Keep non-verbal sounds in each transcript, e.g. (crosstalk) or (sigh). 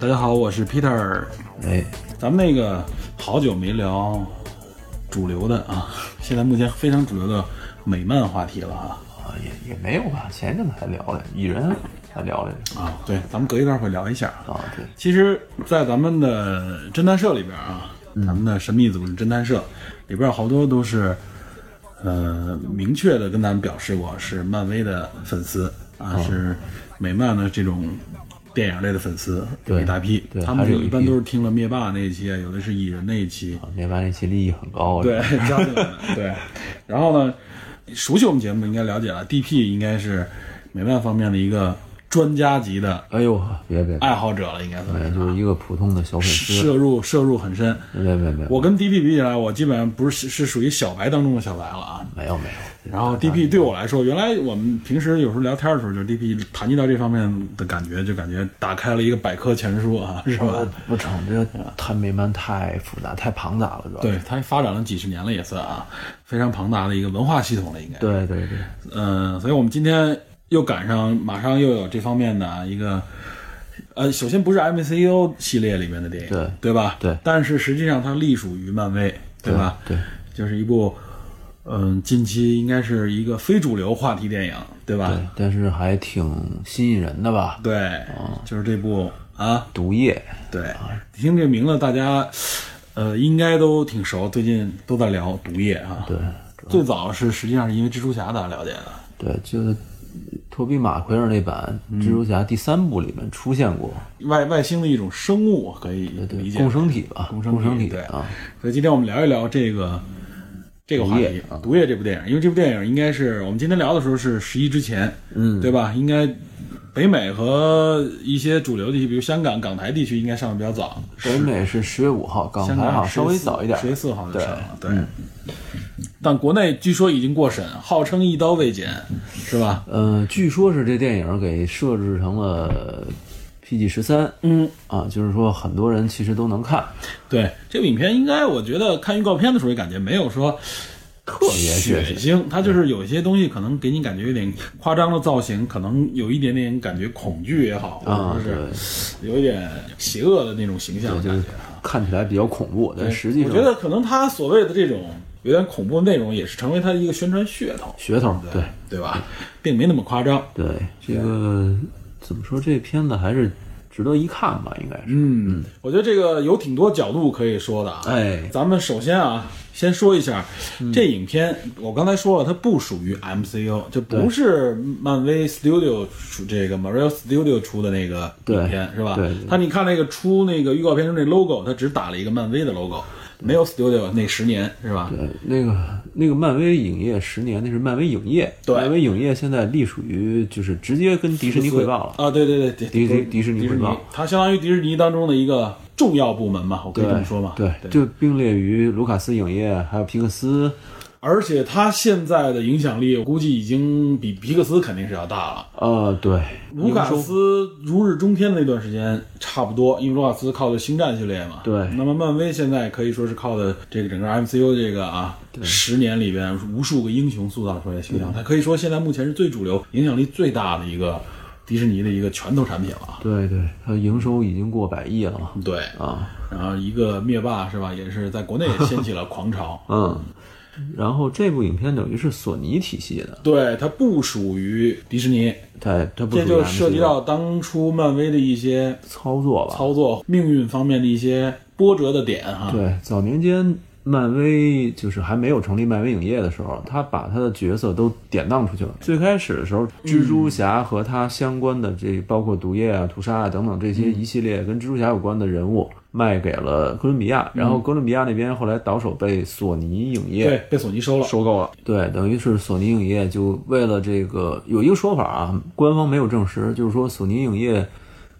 大家好，我是 Peter。哎，咱们那个好久没聊主流的啊，(laughs) 现在目前非常主流的美漫话题了啊啊也也没有吧，前一阵子还聊了蚁人，还聊了啊，对，咱们隔一段会聊一下啊。对，其实，在咱们的侦探社里边啊，咱们的神秘组织侦探社里边好多都是。呃，明确的跟咱们表示过是漫威的粉丝啊，是美漫的这种电影类的粉丝，有一大批。他们一般都是听了灭霸那一期，有的是蚁人那一期。灭霸那期利益很高。对，交进来的。对，然后呢，熟悉我们节目应该了解了，DP 应该是美漫方面的一个。专家级的，哎呦，别别，爱好者了，应该算，就是一个普通的小粉丝，摄入摄入很深。别别别，我跟 DP 比起来，我基本上不是是属于小白当中的小白了啊。没有没有。然后 DP 对我来说，原来我们平时有时候聊天的时候，就是 DP 谈及到这方面的感觉，就感觉打开了一个百科全书啊，是吧？不成，这太美漫太复杂太庞杂了，主要。对，它发展了几十年了，也算啊，非常庞大的一个文化系统了，应该。对对对。嗯，所以我们今天。又赶上，马上又有这方面的一个，呃，首先不是 MCU 系列里面的电影，对对吧？对。但是实际上它隶属于漫威，对吧？对。就是一部，嗯，近期应该是一个非主流话题电影，对吧？对。但是还挺吸引人的吧？对。就是这部啊，《毒液》。对。听这名字，大家，呃，应该都挺熟，最近都在聊《毒液》啊。对。最早是实际上是因为蜘蛛侠大家了解的。对，就是。托比马奎尔那版蜘蛛侠第三部里面出现过外外星的一种生物，可以理解共生体吧？共生体对啊。所以今天我们聊一聊这个这个话题《毒液》这部电影，因为这部电影应该是我们今天聊的时候是十一之前，嗯，对吧？应该北美和一些主流地区，比如香港、港台地区，应该上的比较早。北美是十月五号，港台好像稍微早一点，十月四号就上了，对。但国内据说已经过审，号称一刀未剪，是吧？呃，据说是这电影给设置成了 PG 十三，嗯啊，就是说很多人其实都能看。对这个影片，应该我觉得看预告片的时候也感觉没有说特别血腥，它就是有一些东西可能给你感觉有点夸张的造型，可能有一点点感觉恐惧也好，或者是有一点邪恶的那种形象，就是看起来比较恐怖，但实际上我觉得可能他所谓的这种。有点恐怖的内容也是成为他一个宣传噱头，噱头，对对吧？并没那么夸张。对这个怎么说？这片子还是值得一看吧？应该是。嗯，我觉得这个有挺多角度可以说的啊。哎，咱们首先啊，先说一下这影片。我刚才说了，它不属于 MCU，就不是漫威 Studio 出这个 Marvel Studio 出的那个影片，是吧？对。他你看那个出那个预告片中那 logo，它只打了一个漫威的 logo。没有 Studio 那十年是吧？对，那个那个漫威影业十年，那是漫威影业。对，漫威影业现在隶属于就是直接跟迪士尼汇报了啊！对对对，迪迪迪士尼汇报，它相当于迪士尼当中的一个重要部门嘛，我可以这么说嘛？对，就并列于卢卡斯影业还有皮克斯。而且他现在的影响力，我估计已经比皮克斯肯定是要大了。呃，对，卢卡斯如日中天的那段时间差不多，因为卢卡斯靠的星战系列嘛。对。那么漫威现在可以说是靠的这个整个 MCU 这个啊，十年里边无数个英雄塑造出来的形象，它可以说现在目前是最主流、影响力最大的一个迪士尼的一个拳头产品了。对对，它营收已经过百亿了。对啊，然后一个灭霸是吧，也是在国内也掀起了狂潮。(laughs) 嗯。然后这部影片等于是索尼体系的，对它不属于迪士尼，它它不这就涉及到当初漫威的一些操作吧，操作命运方面的一些波折的点哈。对，早年间漫威就是还没有成立漫威影业的时候，他把他的角色都典当出去了。最开始的时候，蜘蛛侠和他相关的这包括毒液啊、屠杀啊等等这些一系列跟蜘蛛侠有关的人物。卖给了哥伦比亚，然后哥伦比亚那边后来倒手被索尼影业对被索尼收了，收购了。对，等于是索尼影业就为了这个有一个说法啊，官方没有证实，就是说索尼影业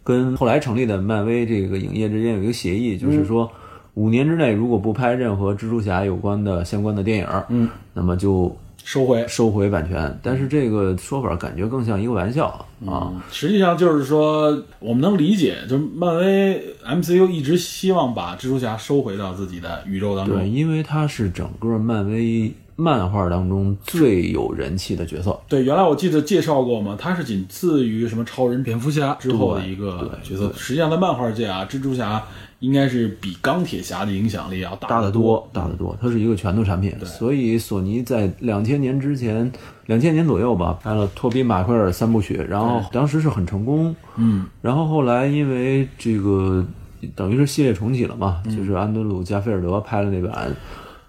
跟后来成立的漫威这个影业之间有一个协议，就是说五年之内如果不拍任何蜘蛛侠有关的相关的电影，嗯，那么就收回。收回版权。但是这个说法感觉更像一个玩笑啊。实际上就是说，我们能理解，就是漫威 MCU 一直希望把蜘蛛侠收回到自己的宇宙当对，中。因为他是整个漫威 (laughs) 漫画当中最有人气的角色。对，原来我记得介绍过嘛，他是仅次于什么超人、蝙蝠侠之后的一个角色。实际上在漫画界啊，蜘蛛侠应该是比钢铁侠的影响力要大大得得多。大得多，它是一个拳头产品，所以索尼在两千年之前，两千年左右吧，拍了托比马奎尔三部曲，然后当时是很成功，嗯，然后后来因为这个等于是系列重启了嘛，嗯就是安德鲁加菲尔德拍了那版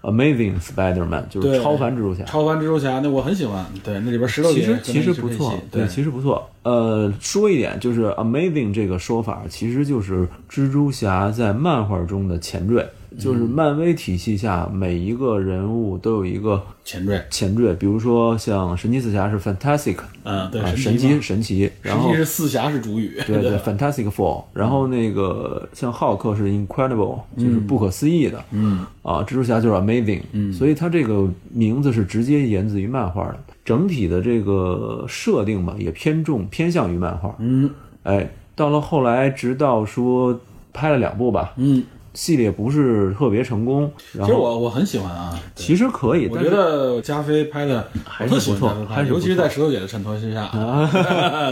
Amazing Spider-Man，就是超凡蜘蛛侠，超凡蜘蛛侠那我很喜欢，对，那里边石头其实其实不错，对，其实不错。呃，说一点就是 amazing 这个说法，其实就是蜘蛛侠在漫画中的前缀，就是漫威体系下每一个人物都有一个前缀，前缀，比如说像神奇四侠是 fantastic，嗯，对，啊，神神奇神奇，然实后际是四侠是主语，对对，Fantastic Four，然后那个像浩克是 Incredible，就是不可思议的，嗯，啊，蜘蛛侠就是 Amazing，嗯，所以它这个名字是直接源自于漫画的，整体的这个设定吧也偏重偏向于漫画，嗯。哎，到了后来，直到说拍了两部吧，嗯，系列不是特别成功，然其实我我很喜欢啊，其实可以，我觉得加菲拍的还是不错加菲拍的尤其是在石头姐的衬托之下，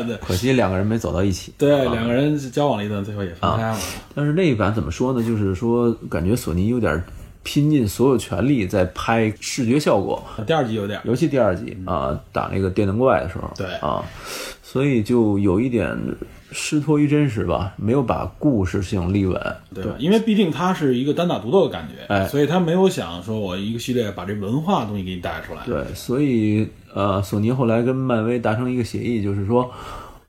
对 (laughs) 可惜两个人没走到一起，对，两个人交往了一段，最后也分开了。但是那一版怎么说呢？就是说，感觉索尼有点拼尽所有全力在拍视觉效果，第二集有点，尤其第二集啊，打那个电灯怪的时候，对啊，所以就有一点失脱于真实吧，没有把故事性立稳。对吧？因为毕竟它是一个单打独斗的感觉，哎所以他没有想说我一个系列把这文化东西给你带出来。对，所以呃，索尼后来跟漫威达成一个协议，就是说。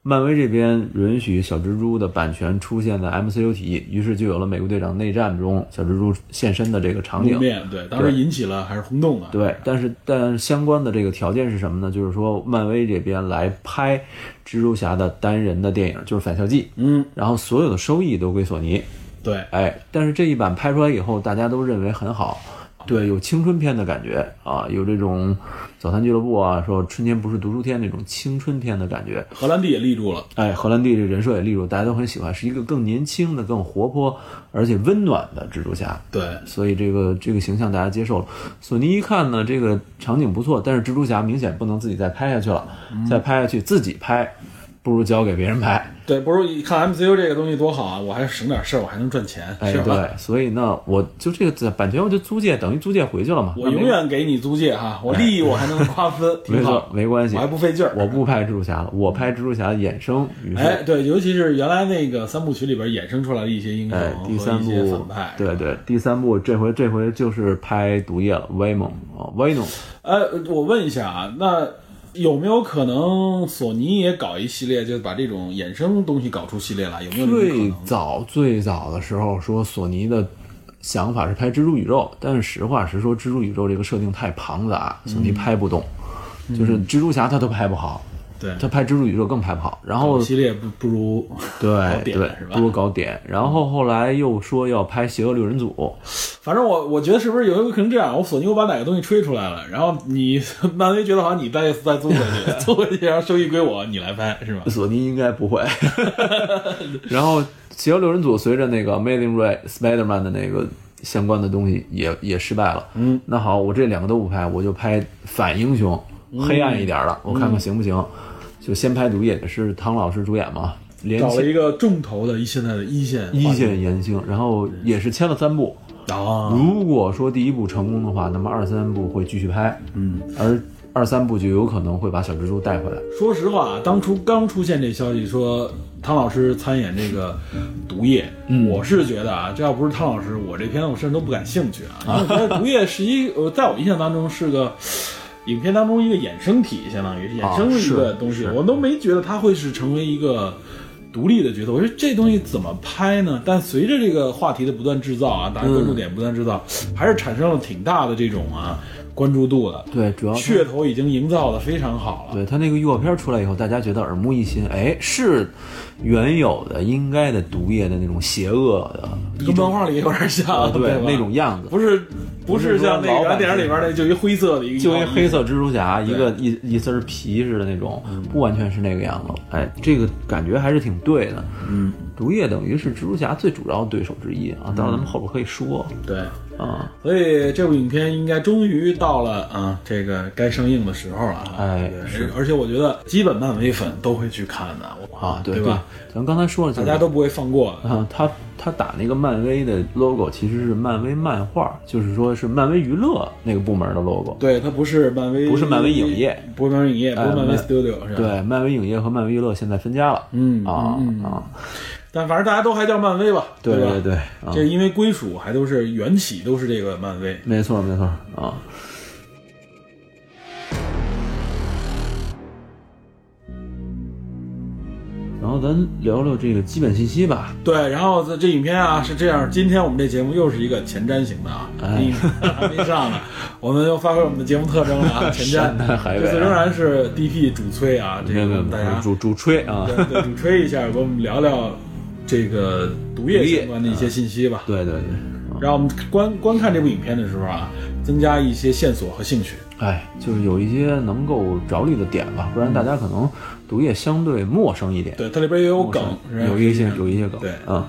漫威这边允许小蜘蛛的版权出现在 MCU 体系，于是就有了美国队长内战中小蜘蛛现身的这个场景对，当时引起了还是轰动的。对，但是但相关的这个条件是什么呢？就是说漫威这边来拍蜘蛛侠的单人的电影，就是《返校季》，嗯，然后所有的收益都归索尼。对，哎，但是这一版拍出来以后，大家都认为很好，对，有青春片的感觉啊，有这种早餐俱乐部啊，说春天不是读书天那种青春片的感觉。荷兰弟也立住了。哎，荷兰弟这人设也立住，大家都很喜欢，是一个更年轻的、更活泼而且温暖的蜘蛛侠。对，所以这个这个形象大家接受了。索尼一看呢，这个场景不错，但是蜘蛛侠明显不能自己再拍下去了，再拍下去自己拍，不如交给别人拍。对，不如一看 MCU 这个东西多好啊，我还省点事儿，我还能赚钱，哎，是吧？对，所以呢，我就这个版权我就租借，等于租借回去了嘛。我永远给你租借哈，我利益我还能瓜分，(laughs) 没错没关系我还，不费劲儿。我不拍蜘蛛侠了，我拍蜘蛛侠衍生。哎，对，尤其是原来那个三部曲里边衍生出来的一些英雄哎，第三部反派，对对，第三部这回这回就是拍毒液了，威猛啊，威猛。哎，我问一下啊，那有没有可能索尼也搞一系列，就把这种衍生东西搞出系列来？有没有最？早最早的时候说索尼的想法是拍蜘蛛宇宙，但是实话实说，蜘蛛宇宙这个设定太庞杂，索尼拍不动。就是蜘蛛侠他都拍不好，对，他拍蜘蛛宇宙更拍不好。然后系列不不如搞对对是，吧不如搞点。然后后来又说要拍邪恶六人组，(laughs) 反正我我觉得是不是有一个可能这样？我索尼我把哪个东西吹出来了，然后你 (laughs) 漫威觉得好像你再再租回去，租回去然后收益归我，你来拍是吧？索尼应该不会。(laughs) 然后邪恶六人组随着那个 Amazing Ray Spider-Man 的那个相关的东西也也失败了。嗯，那好，我这两个都不拍，我就拍反英雄，黑暗一点的，我看看行不行。就先拍毒液，是汤老师主演嘛，连找了一个重头的一现在的一线一线言星，然后也是签了三部。啊，如果说第一部成功的话，那么二三部会继续拍，嗯，而二三部就有可能会把小蜘蛛带回来。说实话，当初刚出现这消息说汤老师参演这个毒液，我是觉得啊，这要不是汤老师，我这片子我甚至都不感兴趣啊。(laughs) 因为我觉得毒液是一，呃，在我印象当中是个。影片当中一个衍生体，相当于是衍生的一个东西，是我都没觉得它会是成为一个独立的角色。我觉得这东西怎么拍呢？但随着这个话题的不断制造啊，大家关注点不断制造，还是产生了挺大的这种啊关注度的，对，主要噱头已经营造的非常好了。对他那个预告片出来以后，大家觉得耳目一新，哎，是原有的应该的毒液的那种邪恶的一跟漫画里有点像，对吧？那种样子，不是不不是是像那个说老版电影里边那就一灰色的一个，就一黑色蜘蛛侠，一个一一丝皮似的那种，不完全是那个样子。哎，这个感觉还是挺对的。嗯，毒液等于是蜘蛛侠最主要的对手之一啊，当然咱们后边可以说对。啊。所以这部影片应该终于到了啊，这个该上映的时候了啊。哎对是而且我觉得基本漫威粉都会去看的啊，对对吧？？咱刚才说了，就是大家都不会放过。啊，他他打那个漫威的 logo 其实是漫威漫画，就是说是漫威娱乐那个部门的 logo。对，它不是漫威，不是漫威影业，不是漫威影业，不是漫威 Studio 是吧？。对，漫威影业和漫威娱乐现在分家了。嗯啊啊，但反正大家都还叫漫威吧？对吧？对对啊这因为归属还都是缘起都是这个漫威。没错没错啊。然后咱聊聊这个基本信息吧。对，然后这这影片啊是这样，今天我们这节目又是一个前瞻型的啊，哎还 (laughs) 没上呢，我们又发挥我们的节目特征了啊，(laughs) 前瞻这次仍然是 DP 主催啊，这个大家主主吹啊。对对 (laughs) 主吹一下，给我们聊聊这个毒液毒液相关的一些信息吧。对对对，让我们观观看这部影片的时候啊，增加一些线索和兴趣。哎，就是有一些能够着力的点吧，不然大家可能毒液相对陌生一点。对，它里边也有梗，是有一些有一些梗。对啊，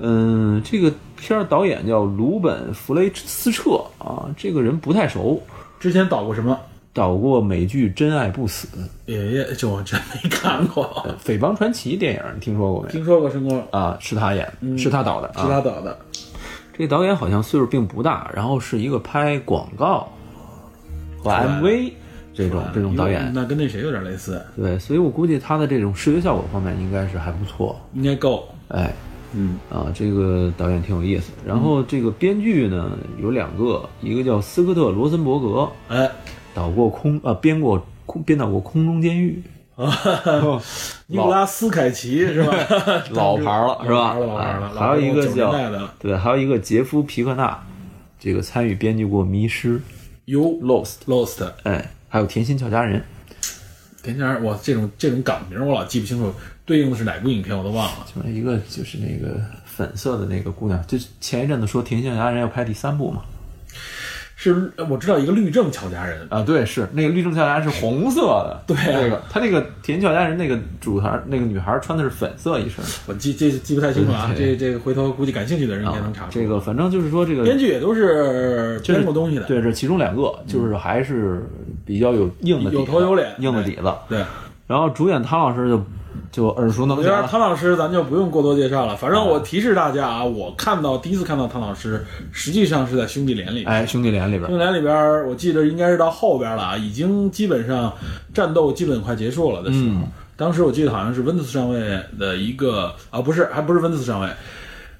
嗯，这个片儿导演叫鲁本·弗雷斯彻啊，这个人不太熟，之前导过什么？导过美剧《真爱不死》爷爷，这我真没看过，呃《匪帮传奇》电影，你听说过没？听说过申哥，啊，是他演，是他导的，是他啊。导的。这个导演好像岁数并不大，然后是一个拍广告 MV 这种这种导演，那跟那谁有点类似，对，所以我估计他的这种视觉效果方面应该是还不错。应该够。哎，嗯，啊，这个导演挺有意思。然后这个编剧呢有两个，一个叫斯科特·罗森伯格，哎，导过空呃编过空编导过《空中监狱尼古 (laughs) 拉斯凯奇是吧？(laughs)》，老牌儿了是吧？老牌儿了，哎还有一个叫对，还有一个杰夫·皮克纳，这个参与编辑过《迷失》You Lost，Lost。哎，还有《甜心俏佳人》。田家，我这种这种港名我老记不清楚，对应的是哪部影片我都忘了。就是一个就是那个粉色的那个姑娘，就是前一阵子说《甜心俏佳人》要拍第三部嘛。是我知道一个律政俏佳人，啊，对，是那个律政俏佳人是红色的，(laughs) 对啊那个他那个甜心俏佳人那个主孩那个女孩穿的是粉色一身我记记记不太清楚啊。这这个回头估计感兴趣的人应该能查啊，这个反正就是说这个编剧也都是编过东西的，对，这其中两个就是还是比较有硬的底子有头有脸硬的底子。对。然后主演汤老师就就耳熟能详，汤老师咱就不用过多介绍了，反正我提示大家啊，我看到第一次看到汤老师，实际上是在《兄弟连》里边。哎，兄弟连里边兄弟连里边，我记得应该是到后边了啊，已经基本上战斗基本快结束了的时候。嗯当时我记得好像是温特斯上尉的一个啊，不是，还不是温特斯上尉，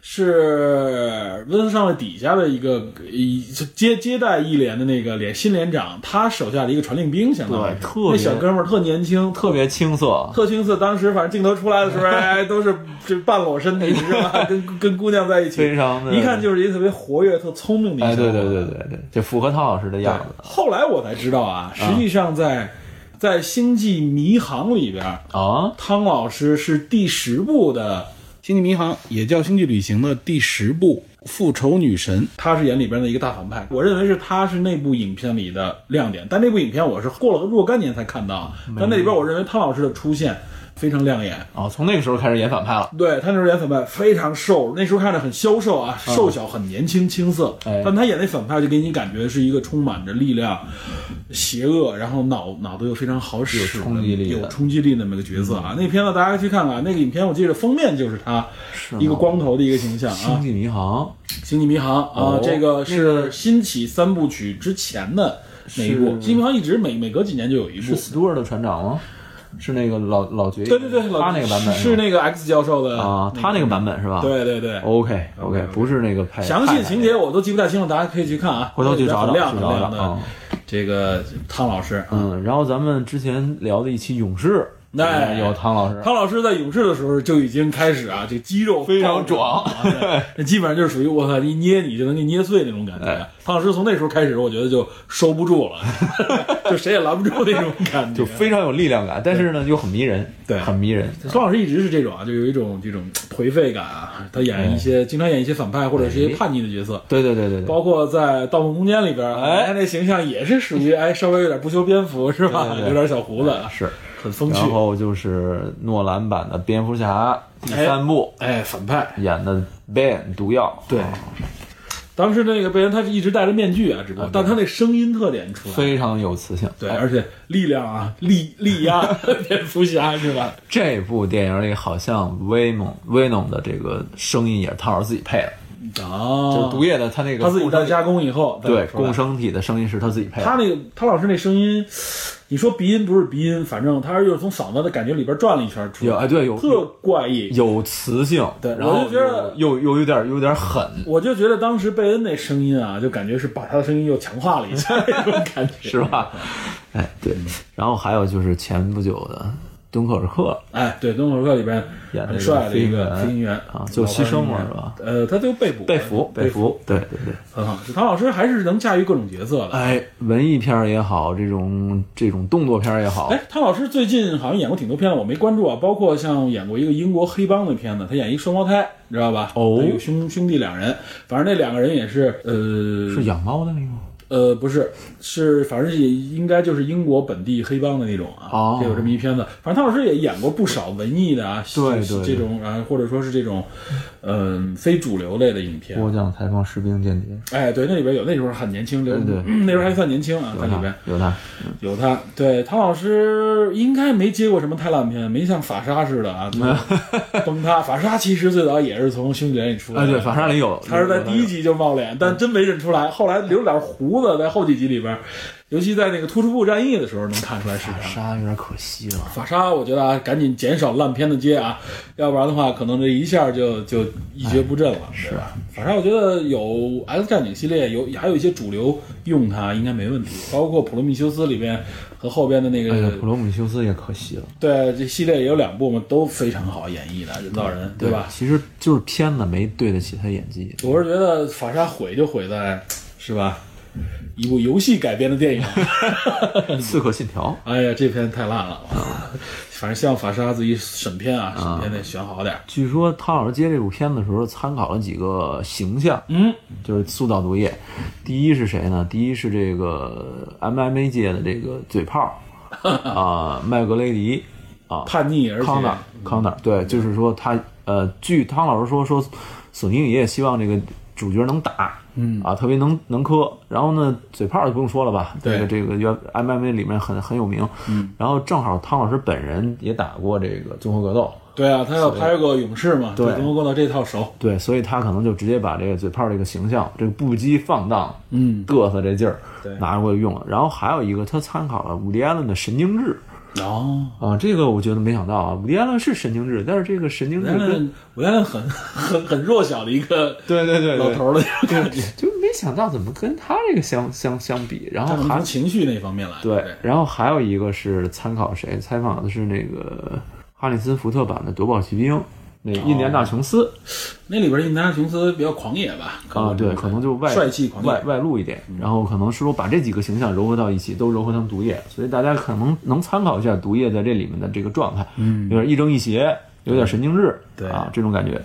是温特斯上尉底下的一个一接接待一连的那个连新连长，他手下的一个传令兵，相当于特别那小哥们儿特年轻，特别青涩，特青涩，当时反正镜头出来的时候，哎，都是这半裸身体是吧？(laughs) 跟跟姑娘在一起，非常的。一看就是一个特别活跃、特聪明的一哎，小伙子对对对对对，就符合汤老师的样子。后来我才知道啊，实际上在、在《星际迷航》里边，啊。汤老师是第十部的《星际迷航》，也叫《星际旅行》的第十部《复仇女神》，她是演里边的一个大反派。我认为是她是那部影片里的亮点，但那部影片我是过了若干年才看到，但那里边我认为汤老师的出现非常亮眼。哦，从那个时候开始演反派了。对他那时候演反派非常瘦，那时候看着很消瘦啊，瘦小很年轻青涩。哎但他演那反派就给你感觉是一个充满着力量、邪恶，然后脑脑子又非常好使、有冲击力有冲击力那么个角色啊。那片子大家去看看，那个影片我记得封面就是他是一个光头的一个形象啊。星际迷航星际迷航啊哦，这个是新起三部曲之前的那一部。是星际迷航一直每每隔几年就有一部是。斯图尔的船长吗？是那个老老爵爷，对对对，他那个版本是那个 X 教授的啊，他那个版本是吧？对对对。，OK OK，不是那个派详细的情节我都记不太清了，大家可以去看啊，回头去找找去找找啊。这个汤老师，嗯，然后咱们之前聊的一期勇士那有汤老师，汤老师在勇士的时候就已经开始啊，这肌肉非常壮，对 (laughs) 那基本上就是属于我操，一捏你就能给捏碎那种感觉。哎。汤老师从那时候开始，我觉得就收不住了，(laughs) (laughs) 就谁也拦不住那种感觉，就非常有力量感，但是呢又很迷人，对。很迷人。汤老师一直是这种啊，就有一种这种颓废感啊。他演一些，经常演一些反派或者是一些叛逆的角色，对对对对对，包括在《盗梦空间》里边，哎。他那形象也是属于哎稍微有点不修边幅是吧？对对对。有点小胡子，是。很风趣然。后就是诺兰版的蝙蝠侠第三部哎，反派。演的 Ben 毒药，对啊当时那个贝恩他是一直戴着面具啊，只不过，但他那声音特点出来，非常有磁性。对，而且力量啊，力力压 (laughs) 蝙蝠侠是吧？这部电影里好像威猛威农的这个声音也是汤老师自己配的，就是啊，毒液的他那个他自己在加工以后，对共生体的声音是他自己配的。他那个汤老师那声音，你说鼻音不是鼻音，反正他是就是从嗓子的感觉里边转了一圈出来，有哎对有特怪异。有磁性，对然后我就觉得又又有点有点狠，我就觉得当时贝恩那声音啊，就感觉是把他的声音又强化了一下 (laughs) 那种感觉，是？吧？哎，对。然后还有就是前不久的敦刻尔克哎，对，《敦刻尔克》里边演的很帅的一个飞行员啊就牺牲了是吧？呃，他就被捕，被俘被被俘，对对对。很好。唐老师还是能驾驭各种角色的。哎，文艺片也好，这种这种动作片也好，哎，唐老师最近好像演过挺多片子，我没关注啊，包括像演过一个英国黑帮的片子，他演一双胞胎，你知道吧？哦有兄兄弟两人，反正那两个人也是，呃，是养猫的那个吗？呃，不是，是反正也应该就是英国本地黑帮的那种啊，有这么一片子。反正汤老师也演过不少文艺的啊，对对这种啊，或者说是这种，嗯、非主流类的影片。波将、采访、士兵、间谍，哎，对，那里边有，那时候很年轻，对对嗯那时候还算年轻啊，在里边，有他，有他。对，汤老师应该没接过什么太烂片，没像法沙似的啊，(laughs) 崩塌。法沙其实最早也是从兄弟连里出来哎，的，对，法沙里有，他是在第一集就冒脸，但真没认出来。后来留了点胡子，在后几集里边，尤其在那个突出部战役的时候，能看出来是法他。沙有点可惜了。法沙，我觉得啊，赶紧减少烂片的接啊，要不然的话，可能这一下就就一蹶不振了，是吧？法沙，我觉得有 X 战警系列，有还有一些主流用它应该没问题，包括普罗米修斯里边和后边的那个，哎呀，普罗米修斯也可惜了，对，这系列也有两部嘛，都非常好演绎的人造人，对吧？其实就是片子没对得起他演技。我是觉得法沙毁就毁在，是吧？一部游戏改编的电影，(laughs) 刺客信条，哎呀，这片太烂了，反正希望法沙自己审片啊，审片得选好点儿。据说汤老师接这部片子的时候参考了几个形象，嗯，就是塑造毒液。第一是谁呢？第一是这个 MMA 界的这个嘴炮 (laughs) 啊，麦格雷迪啊，叛逆而且康纳，康纳，对，就是说他呃，据汤老师说，说索尼影业希望这个主角能打，嗯啊，特别能能磕。然后呢，嘴炮就不用说了吧，这个这个原 MMA 里面很很有名。嗯，然后正好汤老师本人也打过这个综合格斗，对啊，他要拍个勇士嘛，对综合格斗这套熟。对，所以他可能就直接把这个嘴炮这个形象，这个不羁放荡、嗯，嘚瑟这劲儿对拿过来用了。然后还有一个，他参考了伍迪·艾伦的《神经质哦，》啊，这个我觉得没想到啊，伍迪·艾伦是神经质，但是这个神经质跟伍迪·艾伦很很很弱小的一个对对对老头儿的，就没想到怎么跟他这个相相相比，然后还情绪那方面来。对，然后还有一个是参考谁？采访的是那个哈里森福特版的《夺宝奇兵》，那个印第安纳琼斯那里边印第安纳琼斯比较狂野吧？啊，对，可能就外帅气狂野外外露一点，然后可能是说把这几个形象糅合到一起，都糅合成毒液，所以大家可能能参考一下毒液在这里面的这个状态，嗯，有点亦正亦邪，有点神经质，对啊，这种感觉。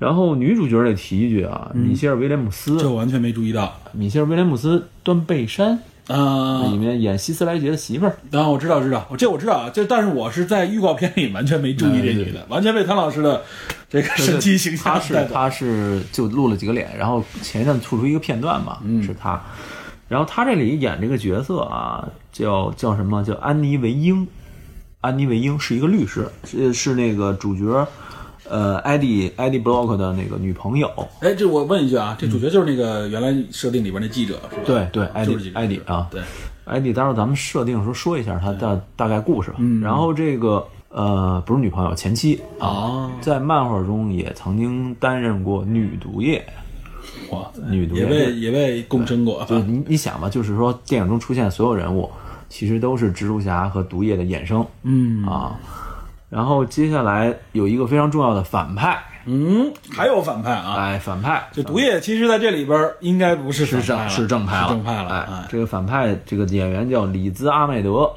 然后女主角得提一句啊，米歇尔·威廉姆斯，这我完全没注意到米歇尔·威廉姆斯端背山啊。里面演希斯莱杰的媳妇儿，啊，我知道，知道，我这我知道啊，这但是我是在预告片里完全没注意这女的，完全被汤老师的这个神奇形象他是。他是就露了几个脸，然后前一阵吐出一个片段嘛，是他。然后他这里演这个角色啊，叫叫什么？叫安妮维英。安妮维英是一个律师，是是那个主角，呃，艾迪艾迪布洛克的那个女朋友。哎，这我问一句啊，这主角就是那个原来设定里边那记者是吧？对对，艾迪就是记者艾迪啊，对，艾迪，待会儿咱们设定的时候说一下他的大概故事吧。然后这个呃，不是女朋友，前妻啊，哦，在漫画中也曾经担任过女毒液。哇，女毒液也被也被共生过，就你你想吧，就是说电影中出现所有人物其实都是蜘蛛侠和毒液的衍生嗯啊。然后接下来有一个非常重要的反派，嗯，还有反派啊，哎，反派这毒液其实在这里边儿应该不是是正派是正派了，是正派了，哎哎，这个反派这个演员叫里兹阿麦德，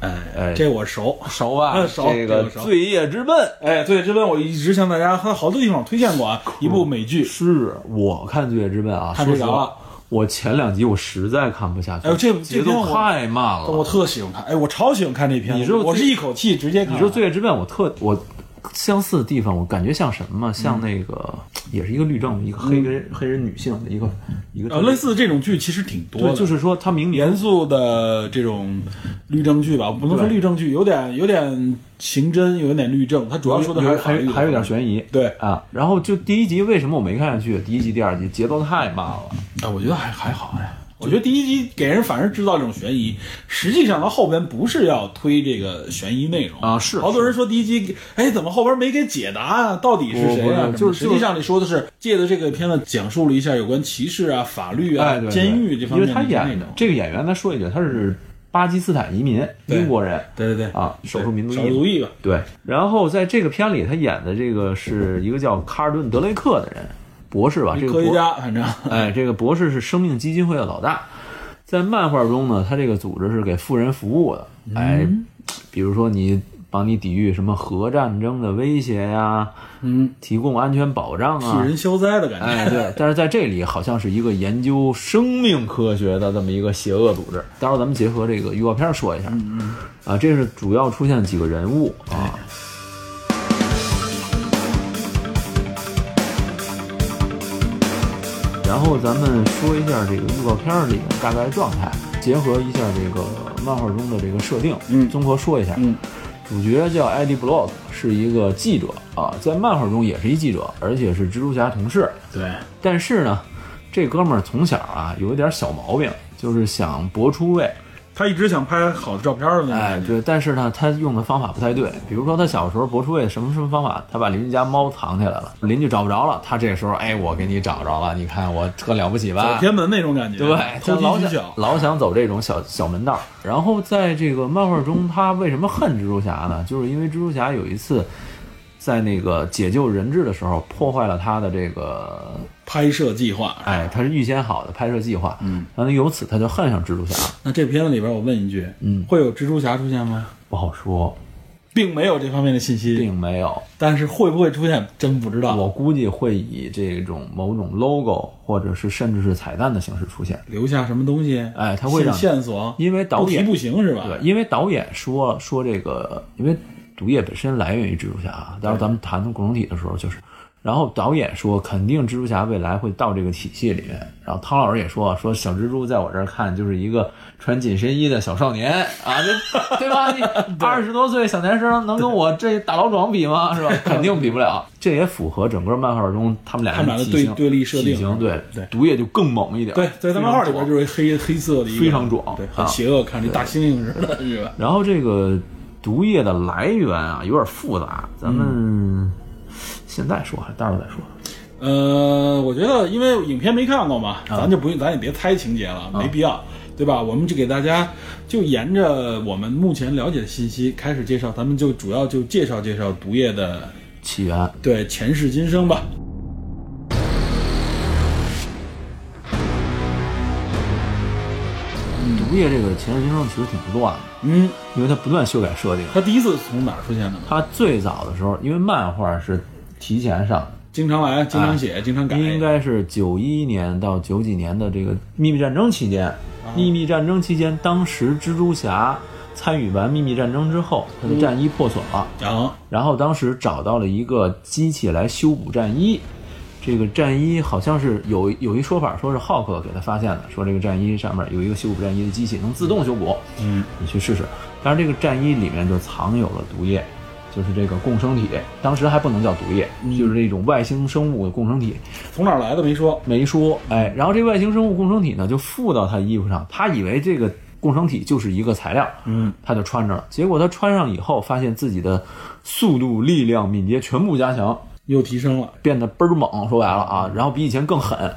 哎哎。这我熟。熟吧？嗯 (laughs) 熟这个罪业之奔。哎，对，这边我一直向大家和好多地方推荐过啊，一部美剧。是我看《罪业之奔》啊，看睡着了，我前两集我实在看不下去，哎呦这这节奏太慢了。我特喜欢看，哎，我超喜欢看这片子。你知道我是一口气直接看完。你说《罪恶之变》，我特我相似的地方，我感觉像什么？像那个也是一个律政，一个黑人黑人女性的一个一个呃，类似这种剧其实挺多就是说他明明严肃的这种律政剧吧，不能说律政剧，有点有点刑侦，有点律政，它主要说的还还还有点悬疑。对啊，然后就第一集为什么我没看下去？第一集、第二集节奏太慢了。啊，我觉得还还好哎。我觉得第一集给人反而制造这种悬疑，实际上到后边不是要推这个悬疑内容啊是好多人说第一集，哎，怎么后边没给解答啊？到底是谁啊？就是实际上你说的是借着这个片子讲述了一下有关歧视啊、法律啊、哎，对对监狱这方面因为他演的内容。这个演员，咱说一句，他是巴基斯坦移民，英国人对对对啊，少数民族少。数族裔吧。对，然后在这个片里，他演的这个是一个叫卡尔顿·德雷克的人，博士吧，这个科学，家反正 (laughs) 哎，这个博士是生命基金会的老大，在漫画中呢，他这个组织是给富人服务的，哎，比如说你帮你抵御什么核战争的威胁呀，嗯，提供安全保障啊，替人消灾的感觉。哎，对，但是在这里好像是一个研究生命科学的这么一个邪恶组织。待会儿咱们结合这个预告片说一下。嗯嗯。啊，这是主要出现几个人物啊。然后咱们说一下这个预告片里的大概状态，结合一下这个漫画中的这个设定，嗯综合说一下。嗯，主角叫艾迪·布洛克，是一个记者啊，在漫画中也是一记者，而且是蜘蛛侠同事。对，但是呢，这哥们儿从小啊有一点小毛病，就是想搏出位。他一直想拍好的照片的那哎，对，但是呢，他用的方法不太对。比如说，他小时候博出位什么什么方法，他把邻居家猫藏起来了，邻居找不着了，他这时候哎，我给你找着了，你看我特了不起走吧？(laughs) 偏门那种感觉，对，(laughs) 投他老想。老想走这种小小门道儿。然后在这个漫画中，他为什么恨蜘蛛侠呢？就是因为蜘蛛侠有一次在那个解救人质的时候，破坏了他的这个，拍摄计划。哎，他是预先好的拍摄计划。嗯，然后由此他就恨上蜘蛛侠。那这片子里边，我问一句，嗯会有蜘蛛侠出现吗？不好说，并没有这方面的信息，并没有。但是会不会出现，真不知道。我估计会以这种某种 logo 或者是甚至是彩蛋的形式出现。留下什么东西？哎他会让线线索，因为导演不不行是吧？对，因为导演说说这个，因为毒液本身来源于蜘蛛侠啊，待会儿咱们谈共同体的时候就是。然后导演说，肯定蜘蛛侠未来会到这个体系里面。然后汤老师也说，说小蜘蛛在我这儿看就是一个穿紧身衣的小少年啊，这 (laughs) 对吧？你二十多岁小男生能跟我这大老壮比吗？是吧？(laughs) 肯定比不了。这也符合整个漫画中他们俩的体型对立设定体型对对毒液就更猛一点。对，在他漫画里边就是黑黑色的一，非常壮很邪恶，看这大猩猩似的，是吧？然后这个毒液的来源啊，有点复杂，咱们现在说还是待会儿再说？呃，我觉得因为影片没看过嘛，啊咱就不用，咱也别猜情节了，没必要，对吧？我们就给大家就沿着我们目前了解的信息开始介绍，咱们就主要就介绍介绍毒液的起源对前世今生吧。毒液这个前世今生其实挺不乱的，嗯，因为它不断修改设定。它第一次从哪儿出现的？它最早的时候，因为漫画是提前上，经常来，经常写，经常改，应该是九一年到九几年的这个秘密战争期间。秘密战争期间，当时蜘蛛侠参与完秘密战争之后，他的战衣破损了。啊，然后？当时找到了一个机器来修补战衣，这个战衣好像是有有一说法，说是浩克给他发现的，说这个战衣上面有一个修补战衣的机器能自动修补，嗯，你去试试。但是，这个战衣里面就藏有了毒液，就是这个共生体，当时还不能叫毒液，就是这种外星生物的共生体，从哪儿来的没说，没说。哎，然后这外星生物共生体呢就附到他衣服上，他以为这个共生体就是一个材料，嗯，他就穿着了。结果他穿上以后，发现自己的速度、力量、敏捷全部加强。又提升了。变得倍儿猛，说白了啊，然后比以前更狠。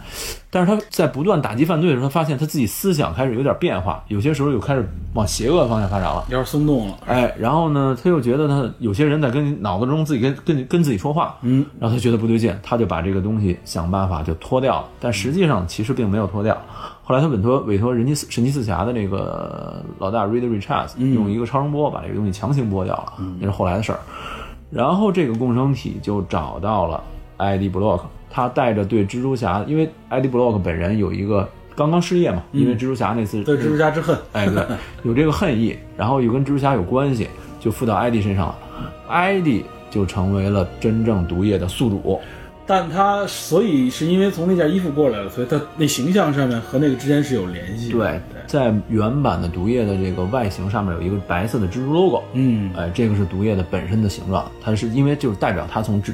但是他在不断打击犯罪的时候，他发现他自己思想开始有点变化，有些时候又开始往邪恶的方向发展了。有点松动了。哎，然后呢，他又觉得他有些人在跟脑子中自己跟跟跟自己说话，嗯，然后他觉得不对劲，他就把这个东西想办法就脱掉了，但实际上其实并没有脱掉。后来他委托委托人机神奇四侠的那个老大 Reed Richards 用一个超声波把这个东西强行剥掉了，那是后来的事儿。然后这个共生体就找到了艾迪·布洛克，他带着对蜘蛛侠，因为艾迪·布洛克本人有一个刚刚失业嘛，因为蜘蛛侠那次对蜘蛛侠之恨，哎，对，(laughs) 有这个恨意，然后又跟蜘蛛侠有关系，就附到艾迪身上了。艾迪就成为了真正毒液的宿主。但他所以是因为从那件衣服过来了，所以他那形象上面和那个之间是有联系的。对，在原版的毒液的这个外形上面有一个白色的蜘蛛 logo，嗯，哎，这个是毒液的本身的形状，它是因为就是代表它从蜘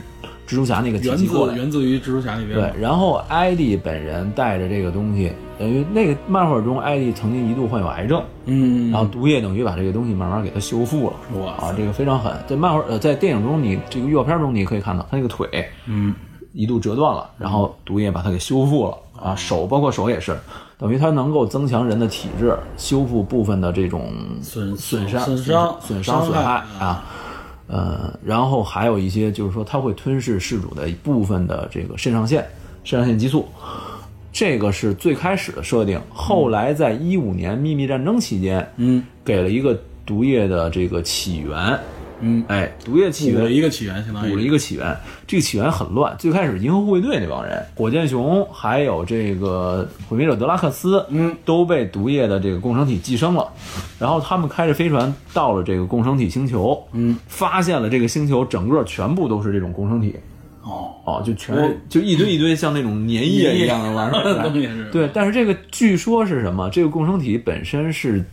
蜘蛛侠那个体源系过来。自源自于蜘蛛侠那边。对，然后艾迪本人带着这个东西，等于那个漫画中，艾迪曾经一度患有癌症，嗯，然后毒液等于把这个东西慢慢给它修复了。哇啊，这个非常狠。在漫画呃，在电影中你这个预告片中你也可以看到，他那个腿嗯，一度折断了，然后毒液把它给修复了啊，手包括手也是，等于它能够增强人的体质，修复部分的这种损损伤、损伤、损伤、损害害啊。呃，然后还有一些就是说，它会吞噬事主的一部分的这个肾上腺、肾上腺激素，这个是最开始的设定。后来在一五年秘密战争期间，嗯给了一个毒液的这个起源。嗯，哎，毒液起源补了一个起源，相当于补了一个起源。这个起源很乱，最开始银河护卫队那帮人，火箭熊还有这个毁灭者德拉克斯，嗯，都被毒液的这个共生体寄生了。然后他们开着飞船到了这个共生体星球，嗯，发现了这个星球整个全部都是这种共生体。哦，哦，就全就一堆一堆像那种粘液一样的玩意儿对，但是这个据说是什么？这个共生体本身是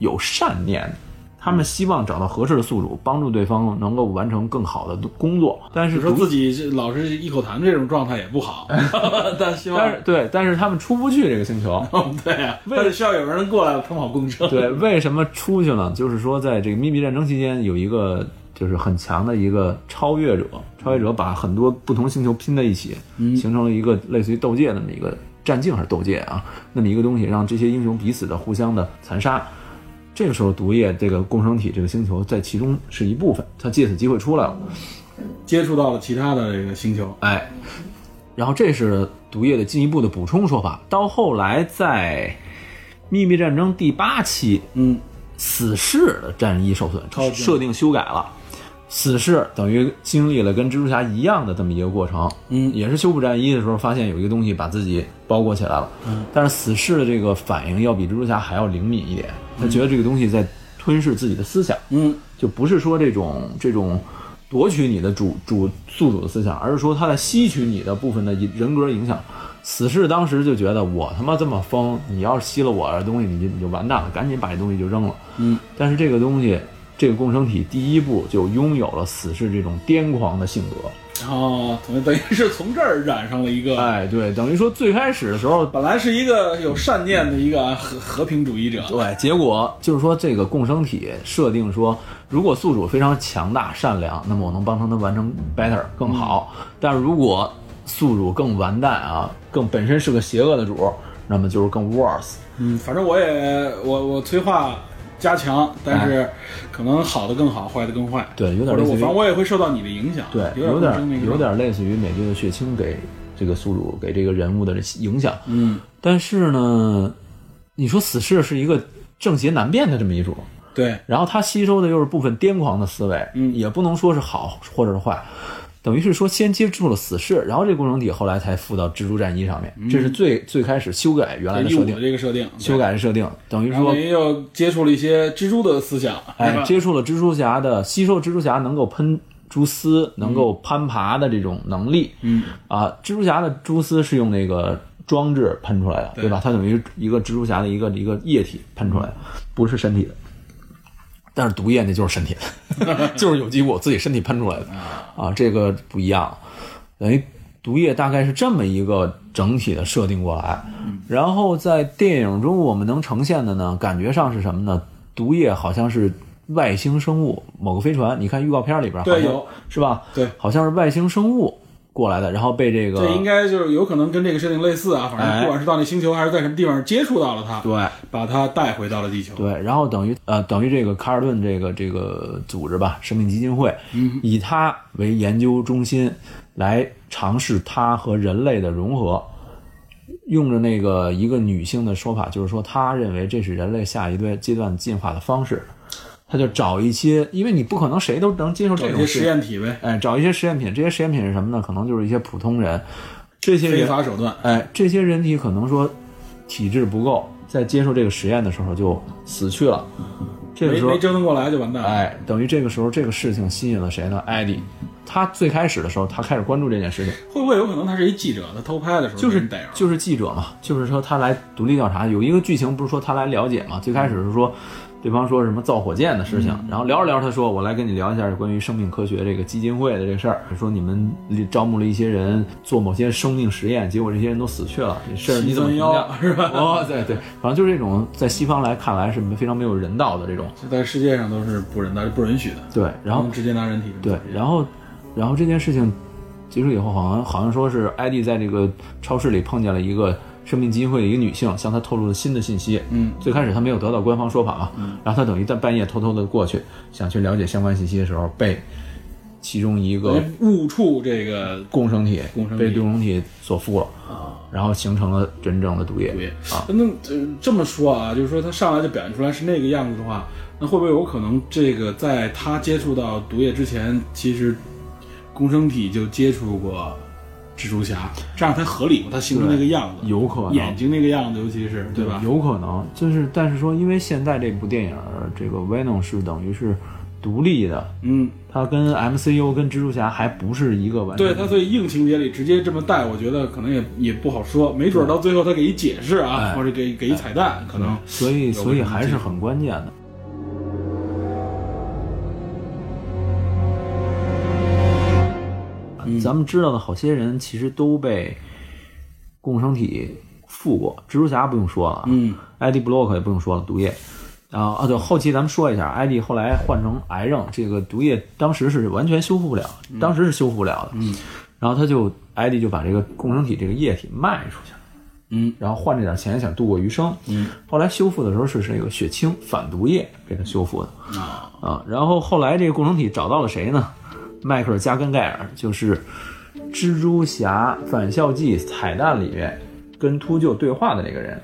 有善念的，他们希望找到合适的宿主，帮助对方能够完成更好的工作。但是说自己这老是一口痰这种状态也不好，(laughs) 但希望但是对，但是他们出不去这个星球。(laughs) 对呀，为了需要有人过来他们好共生。对，为什么出去呢？就是说，在这个秘密战争期间，有一个就是很强的一个超越者，超越者把很多不同星球拼在一起，形成了一个类似于斗界那么一个战境还是斗界啊，那么一个东西，让这些英雄彼此的互相的残杀。这个时候，毒液这个共生体这个星球在其中是一部分，它借此机会出来了。接触到了其他的这个星球，哎，然后这是毒液的进一步的补充说法。到后来，在秘密战争第八期，嗯，死侍的战衣受损超，设定修改了。死侍等于经历了跟蜘蛛侠一样的这么一个过程，嗯也是修补战衣的时候发现有一个东西把自己包裹起来了，嗯，但是死侍的这个反应要比蜘蛛侠还要灵敏一点，他觉得这个东西在吞噬自己的思想，嗯，就不是说这种这种夺取你的主主宿主的思想，而是说他在吸取你的部分的人格影响。死侍当时就觉得我他妈这么疯，你要是吸了我的东西，你就你就完蛋了，赶紧把这东西就扔了。嗯，但是这个东西，这个共生体第一步就拥有了死侍这种癫狂的性格。然后等于等于是从这儿染上了一个，哎，对，等于说最开始的时候，本来是一个有善念的一个和和平主义者，对，结果就是说这个共生体设定说，如果宿主非常强大善良，那么我能帮助他完成 better 更好。但如果宿主更完蛋啊，更本身是个邪恶的主，那么就是更 worse。嗯，反正我也我我催化加强，但是可能好的更好，坏的更坏，对有点类似于反正我也会受到你的影响，对，有点有点类似于美军的血清给这个宿主给这个人物的影响。嗯，但是呢，你说死侍是一个正邪难辨的这么一种，对，然后他吸收的又是部分癫狂的思维，嗯。也不能说是好或者是坏，等于是说先接触了死侍，然后这个共生体后来才附到蜘蛛战衣上面，这是最最开始修改原来的设定，这个设定，修改的设定，等于说等于又接触了一些蜘蛛的思想，是哎，接触了蜘蛛侠的吸收，蜘蛛侠能够喷蛛丝、能够攀爬的这种能力。嗯。啊，蜘蛛侠的蛛丝是用那个装置喷出来的，对。对吧？它等于一个蜘蛛侠的一个一个液体喷出来的，不是身体的。但是毒液那就是身体的，(laughs) 就是有机物自己身体喷出来的啊，这个不一样。等于毒液大概是这么一个整体的设定过来，然后在电影中我们能呈现的呢，感觉上是什么呢？毒液好像是外星生物，某个飞船，你看预告片里边好像对有是吧？对好像是外星生物过来的，然后被这个这应该就是有可能跟这个设定类似啊，反哎正不管是到那星球还是在什么地方接触到了它，对把它带回到了地球。对，然后等于呃等于这个卡尔顿这个这个组织吧，生命基金会，以它为研究中心，来尝试它和人类的融合。用着那个一个女性的说法，就是说，他认为这是人类下一阶阶段进化的方式。他就找一些，因为你不可能谁都能接受这种实验体呗，哎，找一些实验品，这些实验品是什么呢？可能就是一些普通人，这些非，法手段。哎，这些人体可能说体质不够，在接受这个实验的时候就死去了。这个时候没没，折腾过来就完蛋了。哎，等于这个时候这个事情吸引了谁呢？艾迪，他最开始的时候，他开始关注这件事情，会不会有可能他是一记者？他偷拍的时候就是就是记者嘛，就是说他来独立调查。有一个剧情不是说他来了解嘛？最开始是说对方说什么造火箭的事情，然后聊着聊着，他说我来跟你聊一下关于生命科学这个基金会的这个事儿，说你们招募了一些人做某些生命实验，结果这些人都死去了，这事儿你怎么评价？是吧？(laughs) 哦，对对，反正就是这种在西方来看来是非常没有人道的这种。在世界上都是不人的、不允许的。对，然后直接拿人体对，然后然后这件事情结束以后，好像好像说是艾迪在这个超市里碰见了一个生命基金会的一个女性，向他透露了新的信息。嗯，最开始他没有得到官方说法嘛，然后他等于在半夜偷偷的过去，想去了解相关信息的时候，被其中一个误触这个共生体共生体。被共生体所附了，然后形成了真正的毒液。毒液。啊。那呃这么说啊，就是说他上来就表现出来是那个样子的话，那会不会有可能这个在他接触到毒液之前，其实共生体就接触过蜘蛛侠，这样才合理嘛？他形成那个样子，有可能眼睛那个样子，尤其是对吧？有可能，就是但是说，因为现在这部电影儿这个 Venom 是等于是独立的，嗯，它跟 MCU 跟蜘蛛侠还不是一个完全对他，所以硬情节里直接这么带，我觉得可能也也不好说，没准儿到最后他给一解释啊，哎或者给给一彩蛋，可能所以所以还是很关键的。咱们知道的好些人其实都被共生体附过，蜘蛛侠不用说了啊，嗯，艾迪·布洛克也不用说了，毒液。啊啊，对，后期咱们说一下，艾迪后来换成癌症，这个毒液当时是完全修复不了，当时是修复不了的。嗯，然后他就艾迪就把这个共生体这个液体卖出去了。嗯，然后换这点钱想度过余生。嗯，后来修复的时候是这个血清反毒液给他修复的啊，啊。然后后来这个共生体找到了谁呢？迈克尔·加根盖尔，就是《蜘蛛侠返校记》彩蛋里面跟秃鹫对话的那个人。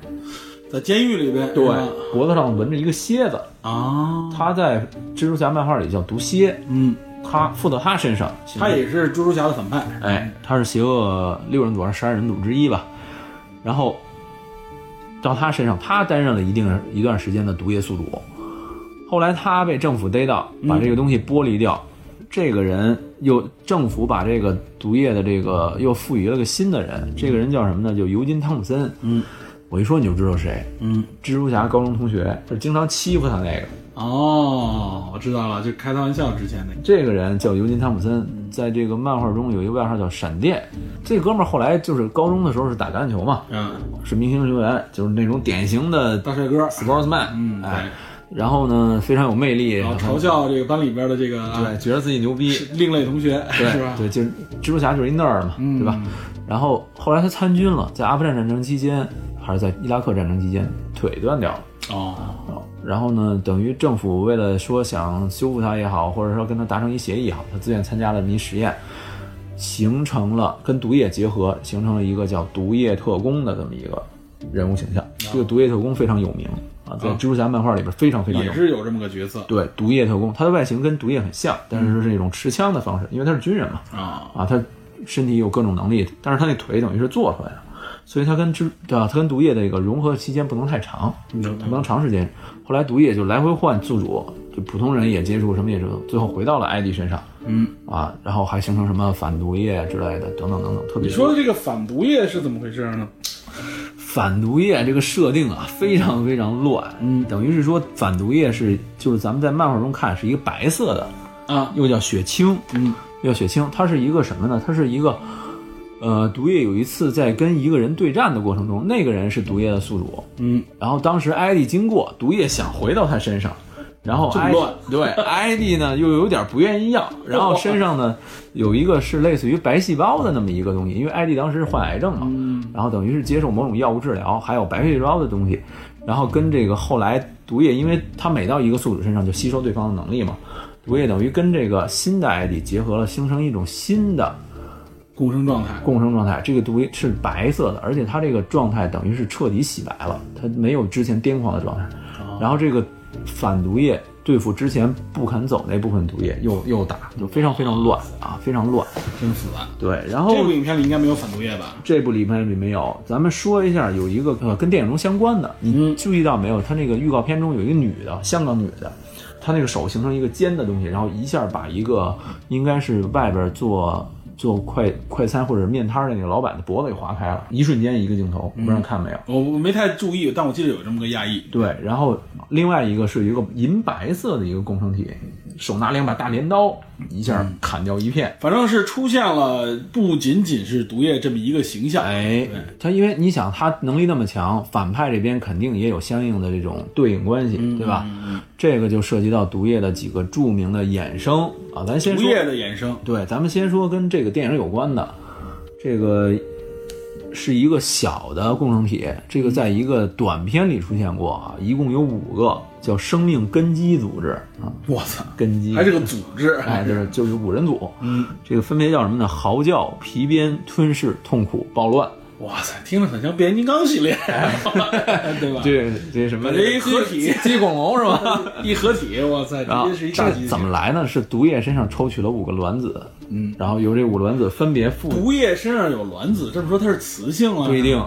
在监狱里边，对脖子上纹着一个蝎子，啊，他在蜘蛛侠漫画里叫毒蝎，嗯，他附到他身上，他也是蜘蛛侠的反派，哎，他是邪恶六人组还是十二人组之一吧？然后到他身上，他担任了一定一段时间的毒液宿主。后来他被政府逮到，把这个东西剥离掉，这个人又政府把这个毒液的这个又赋予了个新的人，这个人叫什么呢？就尤金·汤普森。嗯，我一说你就知道谁，嗯，蜘蛛侠高中同学，就是经常欺负他那个。哦，我知道了，就开他玩笑之前那个，这个人叫尤金·汤普森，在这个漫画中有一个外号叫“闪电”。这哥们儿后来就是高中的时候是打橄榄球嘛，嗯，是明星球员，就是那种典型的大帅哥，sportsman，嗯，哎，然后呢非常有魅力，然后嘲笑这个班里边的这个啊对，觉得自己牛逼，另类同学，对是吧？对，就是蜘蛛侠就是一 nerd 嘛，对吧？然后后来他参军了，在阿富汗战争期间还是在伊拉克战争期间，腿断掉了。哦，然后呢，等于政府为了说想修复他也好，或者说跟他达成一协议也好，他自愿参加了一实验，形成了跟毒液结合，形成了一个叫毒液特工的这么一个人物形象。这个毒液特工非常有名啊，在蜘蛛侠漫画里边非常非常。也是有这么个角色对，毒液特工，他的外形跟毒液很像，但是是那种持枪的方式，因为他是军人嘛，啊，啊，他身体有各种能力，但是他那腿等于是做出来的，所以他跟蜘对吧？他跟毒液的一个融合期间不能太长，他不能长时间。后来毒液就来回换宿主，就普通人也接触，什么也接触，最后回到了艾迪身上，嗯，啊，然后还形成什么反毒液之类的，等等等等，特别你说的这个反毒液是怎么回事呢？反毒液这个设定啊，非常非常乱，嗯，等于是说反毒液是就是咱们在漫画中看是一个白色的，啊，又叫血清，嗯，又叫血清，它是一个什么呢？它是一个，呃，毒液有一次在跟一个人对战的过程中，那个人是毒液的宿主，嗯，然后当时艾迪经过，毒液想回到他身上，然后艾乱对 (laughs) 艾迪呢又有点不愿意要，然后身上呢有一个是类似于白细胞的那么一个东西，因为艾迪当时是患癌症嘛，然后等于是接受某种药物治疗，还有白细胞的东西，然后跟这个后来毒液，因为它每到一个宿主身上就吸收对方的能力嘛，毒液等于跟这个新的艾迪结合了，形成一种新的共生状态。共生状态，这个毒液是白色的，而且它这个状态等于是彻底洗白了，它没有之前癫狂的状态。然后这个反毒液对付之前不肯走那部分毒液，又又打，就非常非常乱啊，非常乱。真复杂。对，然后这部影片里应该没有反毒液吧？这部影片里没有，咱们说一下有一个呃跟电影中相关的，你注意到没有？他那个预告片中有一个女的，香港女的，她那个手形成一个尖的东西，然后一下把一个应该是外边做做快快餐或者面摊儿的那个老板的脖子给划开了，一瞬间一个镜头，不知道看没有？我我没太注意，但我记得有这么个亚裔。对，然后另外一个是一个银白色的一个工程体，手拿两把大镰刀，一下砍掉一片。反正是出现了不仅仅是毒液这么一个形象，哎，他因为你想他能力那么强，反派这边肯定也有相应的这种对应关系，对吧？这个就涉及到毒液的几个著名的衍生啊，咱先说毒液的衍生。对，咱们先说跟这个电影有关的，这个是一个小的共生体，这个在一个短片里出现过啊，一共有五个，叫生命根基组织啊，我操，根基还是个组织。哎，就是就是五人组，嗯，这个分别叫什么呢？嚎叫、皮鞭、吞噬、痛苦、暴乱。哇塞，听着很像变形金刚系列，(laughs) 对吧？这这什么？这一合体鸡恐龙是吧？(laughs) 一合体，哇塞，直然后接是一这大机怎么来呢？是毒液身上抽取了五个卵子，嗯，然后由这五卵子分别附毒液身上有卵子，这么说它是雌性啊？不一定，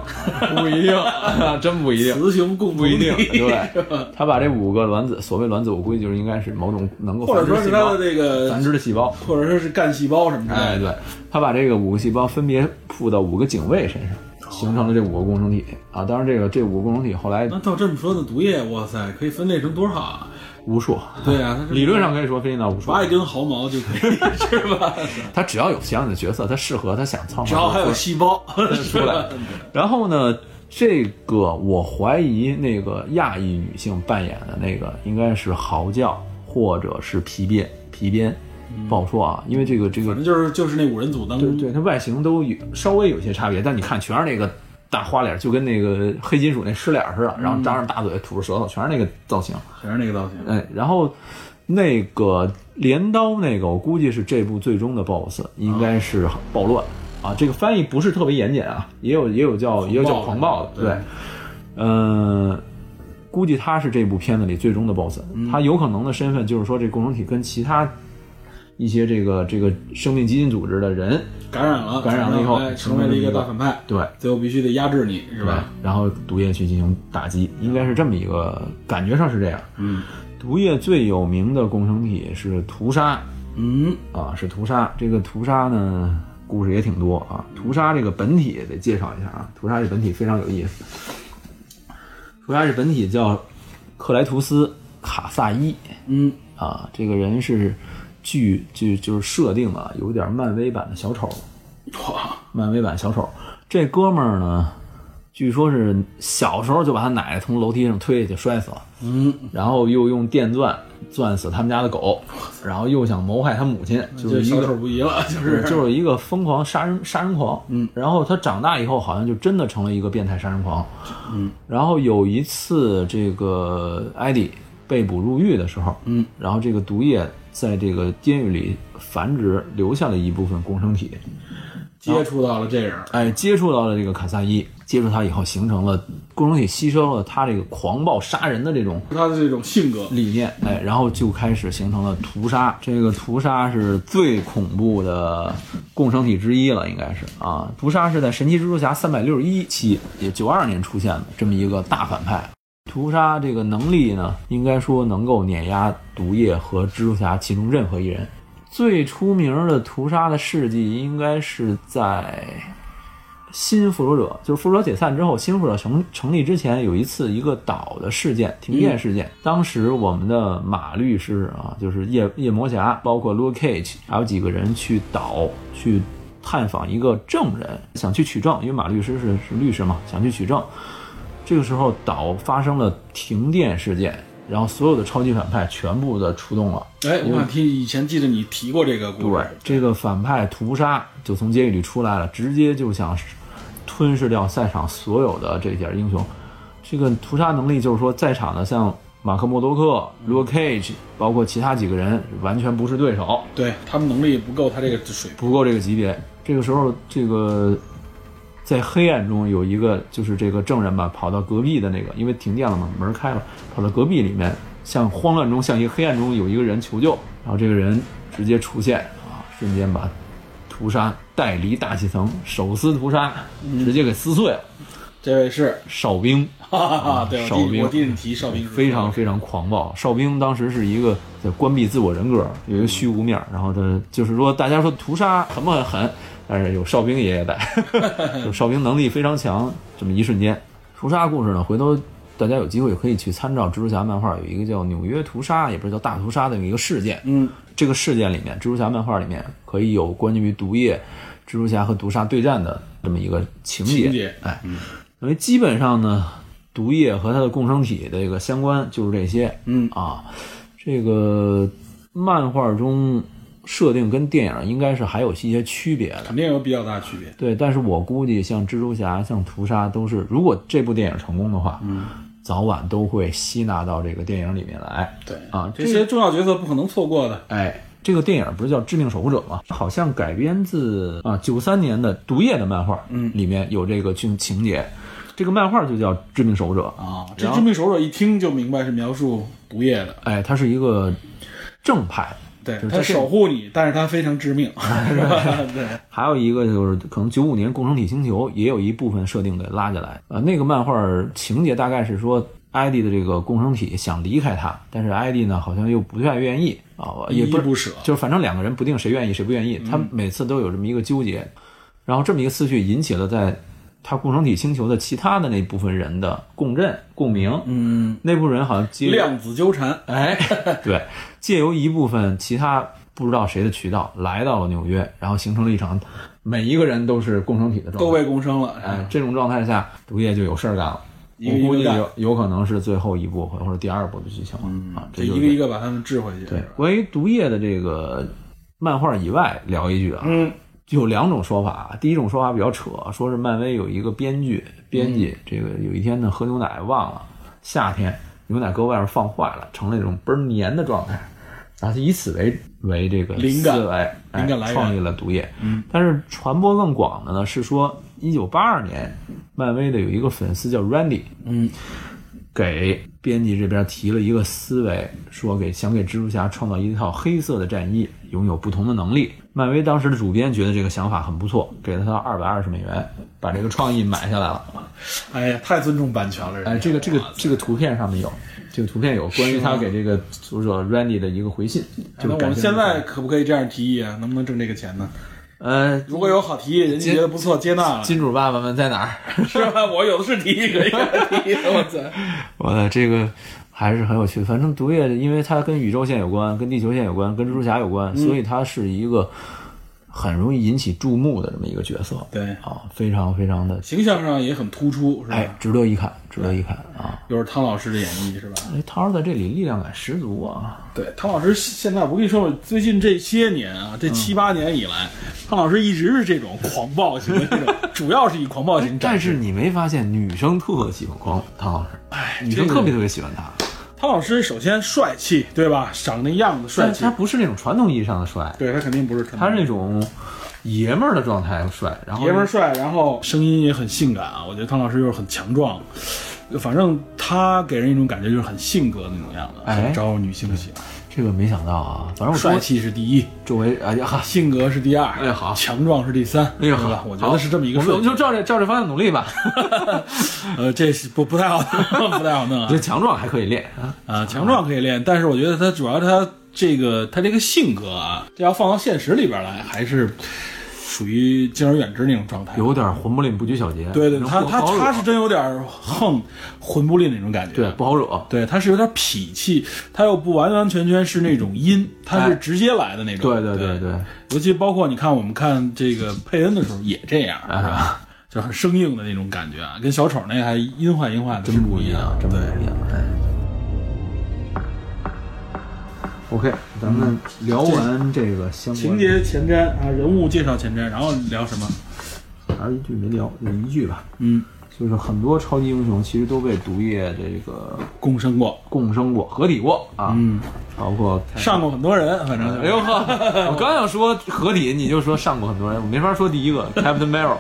不一定，(laughs) 真不一定。雌雄共不一定，对，他把这五个卵子，所谓卵子，我估计就是应该是某种能够或者说是它繁殖细胞的这个繁殖的细胞。或者说是干细胞什么之哎，类的。对，他把这个五个细胞分别附到五个警卫身上，形成了这五个共生体啊。当然，这个这五个共生体后来那照这么说，的毒液，哇塞，可以分类成多少啊？无数，对啊，(laughs) 理论上可以说分析到无数。拔一根毫毛就可以，是吧？(laughs) 他只要有相应的角色，他适合他想操，只要还有细胞出来。(laughs) 然后呢，这个我怀疑那个亚裔女性扮演的那个应该是嚎叫或者是皮鞭，皮鞭不好说啊，因为这个这个反正就是就是那五人组当中，对对，它外形都有稍微有些差别，但你看全是那个大花脸，就跟那个黑金属那狮脸似的，然后张着大嘴吐着舌头，全是那个造型。全是那个造型。哎，然后那个镰刀那个，我估计是这部最终的 BOSS，应该是暴乱啊。这个翻译不是特别严谨啊，也有也有叫也有叫狂暴的，对对，嗯。估计他是这部片子里最终的 BOSS，、他有可能的身份就是说，这共生体跟其他一些这个这个生命基金组织的人感染了，感染了以后哎成为了一个大反派，对最后必须得压制你，是吧？然后毒液去进行打击，应该是这么一个感觉上是这样。嗯毒液最有名的共生体是屠杀嗯，啊，是屠杀。这个屠杀呢，故事也挺多啊。屠杀这个本体得介绍一下啊，屠杀这本体非常有意思。屠杀这本体叫克莱图斯卡萨伊嗯啊，这个人是剧就就是设定啊，有点漫威版的小丑。哇，漫威版小丑。这哥们儿呢，据说是小时候就把他奶奶从楼梯上推下去摔死了，嗯，然后又用电钻钻死他们家的狗，然后又想谋害他母亲，就是一个丑不疑了，就是就是一个疯狂杀人杀人狂。嗯，然后他长大以后好像就真的成了一个变态杀人狂。嗯，然后有一次这个艾迪被捕入狱的时候，嗯，然后这个毒液在这个监狱里繁殖，留下了一部分共生体。接触到了这人，哎，接触到了这个卡萨伊，接触他以后形成了共生体，吸收了他这个狂暴杀人的这种他的这种性格，理念，哎，然后就开始形成了屠杀。这个屠杀是最恐怖的共生体之一了，应该是啊。屠杀是在《神奇蜘蛛侠》三百六十一期，也九二年出现的这么一个大反派。屠杀这个能力呢，应该说能够碾压毒液和蜘蛛侠其中任何一人。最出名的屠杀的事迹应该是在新复仇者，就是复仇者解散之后，新复仇者成成立之前，有一次一个岛的事件，停电事件。当时我们的马律师啊，就是夜夜魔侠，包括 Luke Cage，还有几个人去岛去探访一个证人，想去取证，因为马律师是是律师嘛，想去取证。这个时候岛发生了停电事件，然后所有的超级反派全部的出动了。哎，我想提以前记得你提过这个故对事，，这个反派屠杀就从监狱里出来了，直接就想吞噬掉赛场所有的这点英雄。这个屠杀能力就是说，在场的像马克·默多克、Luke Cage，包括其他几个人，完全不是对手，对他们能力不够他这个水平。不够这个级别。这个时候，这个在黑暗中有一个就是这个证人吧，跑到隔壁的那个，因为停电了嘛，门开了，跑到隔壁里面，像慌乱中，像一个黑暗中有一个人求救，然后这个人直接出现啊，瞬间把屠杀带离大气层，手撕屠杀，直接给撕碎了。这位是，哨兵哈哈哈，对，哨兵我你提哨兵非常非常狂暴，哨兵当时是一个在关闭自我人格，有一个虚无面儿，然后他就是说，大家说屠杀狠不狠狠，但是有哨兵爷爷在，(laughs) 就哨兵能力非常强。这么一瞬间，屠杀故事呢，回头大家有机会可以去参照蜘蛛侠漫画，有一个叫纽约屠杀，也不是叫大屠杀的一个事件。嗯，这个事件里面，蜘蛛侠漫画里面可以有关于毒液、蜘蛛侠和毒杀对战的这么一个情节。情节哎，因为基本上呢，毒液和它的共生体的这个相关就是这些。嗯啊，这个漫画中设定跟电影应该是还有一些区别的。肯定有比较大区别。对，但是我估计像蜘蛛侠、像屠杀都是，如果这部电影成功的话，嗯，早晚都会吸纳到这个电影里面来。对啊，这些重要角色不可能错过的。哎，这个电影不是叫《致命守护者》吗？好像改编自啊九三年的《毒液》的漫画，嗯，里面有这个情情节。这个漫画就叫《致命守护者》啊，这致命守护者一听就明白是描述毒液的，哎，它是一个正派。对他守护你，但是他非常致命，(laughs) 是吧？(laughs) 对，还有一个就是可能九五年共生体星球也有一部分设定给拉进来。呃，那个漫画情节大概是说，艾迪的这个共生体想离开他，但是艾迪呢好像又不太愿意啊，也不不舍就是反正两个人不定谁愿意谁不愿意，他每次都有这么一个纠结。然后这么一个思绪引起了在他共生体星球的其他的那部分人的共振共鸣。嗯，那部分人好像接量子纠缠，哎，(laughs) 对，借由一部分其他不知道谁的渠道来到了纽约，然后形成了一场每一个人都是共生体的状态。都被共生了。哎，这种状态下，毒液就有事儿干了。我估计有有可能是最后一部或者第二部的剧情了、啊。这就一个一个把他们治回去。对，关于毒液的这个漫画以外聊一句啊，嗯，有两种说法。第一种说法比较扯，说是漫威有一个编剧编辑，这个有一天呢喝牛奶忘了，夏天牛奶搁外面放坏了，成了那种倍儿黏的状态，然后他以此为为这个灵感思维，哎灵感来源创立了毒液。嗯，但是传播更广的呢是说，一九八二年，漫威的有一个粉丝叫 Randy，嗯，给编辑这边提了一个思维，说给想给蜘蛛侠创造一套黑色的战衣，拥有不同的能力。漫威当时的主编觉得这个想法很不错，给了他二百二十美元，把这个创意买下来了。哎呀，太尊重版权了。哎，这个这个这个图片上面有，这个图片有关于他给这个作者 Randy 的一个回信，哎那我们现在可不可以这样提议啊？能不能挣这个钱呢？呃，如果有好提议，人家觉得不错，接纳了，金主爸爸们在哪儿？(laughs) 是吧？我有的是提议可以提议，我操！(laughs) 我这个还是很有趣。反正毒液，因为它跟宇宙线有关，跟地球线有关，跟蜘蛛侠有关，所以它是一个很容易引起注目的这么一个角色。对啊，非常非常的，形象上也很突出，是吧？哎，值得一看，值得一看啊！又是汤老师的演绎，是吧？哎，汤儿在这里力量感十足啊！对，汤老师现在我跟你说，最近这些年啊，这七八年以来，汤老师一直是这种狂暴型的这种，主要是以狂暴型。但是你没发现女生特喜欢狂汤老师？哎，女生特别特别喜欢他。汤老师首先帅气，对吧？长那样子帅气他，不是那种传统意义上的帅，对他肯定不是他是那种爷们儿的状态帅，然后爷们儿帅，然后声音也很性感啊。我觉得汤老师又是很强壮，反正他给人一种感觉就是很性格的那种样子，哎很招女性喜欢。这个没想到啊，反正我帅气是第一，周围哎呀哈，性格是第二，哎好强壮是第三，哎？好，我觉得是这么一个我们就照这照这方向努力吧。(laughs) 呃，这是不不太好，(laughs) 不太好弄啊 (laughs) 这。强壮还可以练啊，啊，强壮可以练，但是我觉得他主要他这个他这个性格啊，这要放到现实里边来，还是属于敬而远之那种状态。有点混不吝不拘小节。对对，能他他他是真有点横混不吝那种感觉。对不好惹。对，他是有点痞气，他又不完完全全是那种阴，他是直接来的那种。对对对对，尤其包括你看我们看这个佩恩的时候也这样，(laughs) 啊是吧？就很生硬的那种感觉啊，跟小丑那还阴坏阴坏的，真不一样，真不对。一样。哎，OK，咱们聊完这个相关情节前瞻啊，人物介绍前瞻，然后聊什么？还有一句没聊，有一句吧，嗯，就是很多超级英雄其实都被毒液这个共生过，共生过、合体过啊，嗯，包括上过很多人，反正。哎呦呵，我刚想说合体，你就说上过很多人，我没法说第一个 (laughs) Captain Marvel，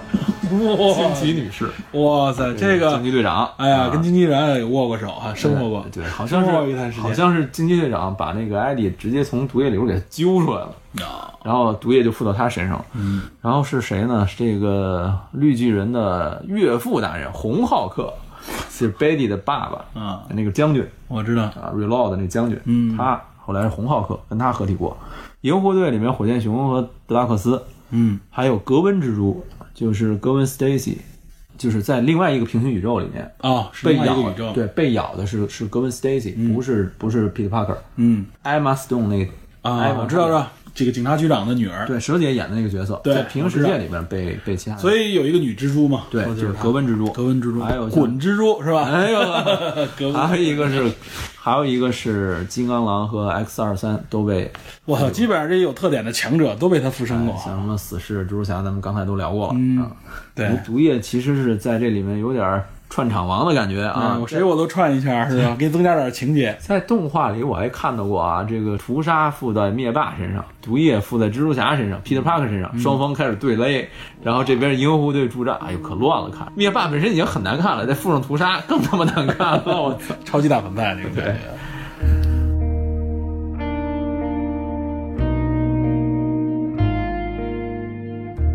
惊奇女士，哇塞，这个惊奇队长，哎呀，啊。跟惊奇队长也握过手啊，生活过，对，好像是好像是惊奇队长把那个艾迪直接从毒液里边给揪出来了，啊，然后毒液就附到他身上了。嗯，然后是谁呢？是这个绿巨人的岳父大人红浩克，是 Betty 的爸爸啊，那个将军。我知道，啊，Reload 那将军，嗯。他后来是红浩克跟他合体过。银护队里面火箭熊和德拉克斯，嗯还有格温蜘蛛，就是格温 Stacy，就是在另外一个平行宇宙里面啊，是被咬的，，对，被咬的是是格温 Stacy，、不是不是 Peter Parker。嗯艾玛 Stone 那个艾啊，玛我知道知道，这个警察局长的女儿，对蛇姐演的那个角色，对在平行世界里边被被其他人所以有一个女蜘蛛嘛，对，说就是她格温蜘蛛，格温蜘蛛，还有像滚蜘蛛是吧？哎呦，格温，还有一个是，还有一个是金刚狼和 X 二三都被，我操，基本上这些有特点的强者都被他附身过，像什么死侍、蜘蛛侠，咱们刚才都聊过了、嗯啊。对，毒液其实是在这里面有点串场王的感觉啊谁我都串一下 (laughs) 是吧？给你增加点情节，在动画里我还看到过啊，这个屠杀附在灭霸身上，毒液附在蜘蛛侠身上，Peter Parker 身上，双方开始对勒，然后这边银河护队助战，哎呦可乱了看。灭霸本身已经很难看了，再附上屠杀更他妈难看了，我操！(laughs) 超级大反派那个感觉。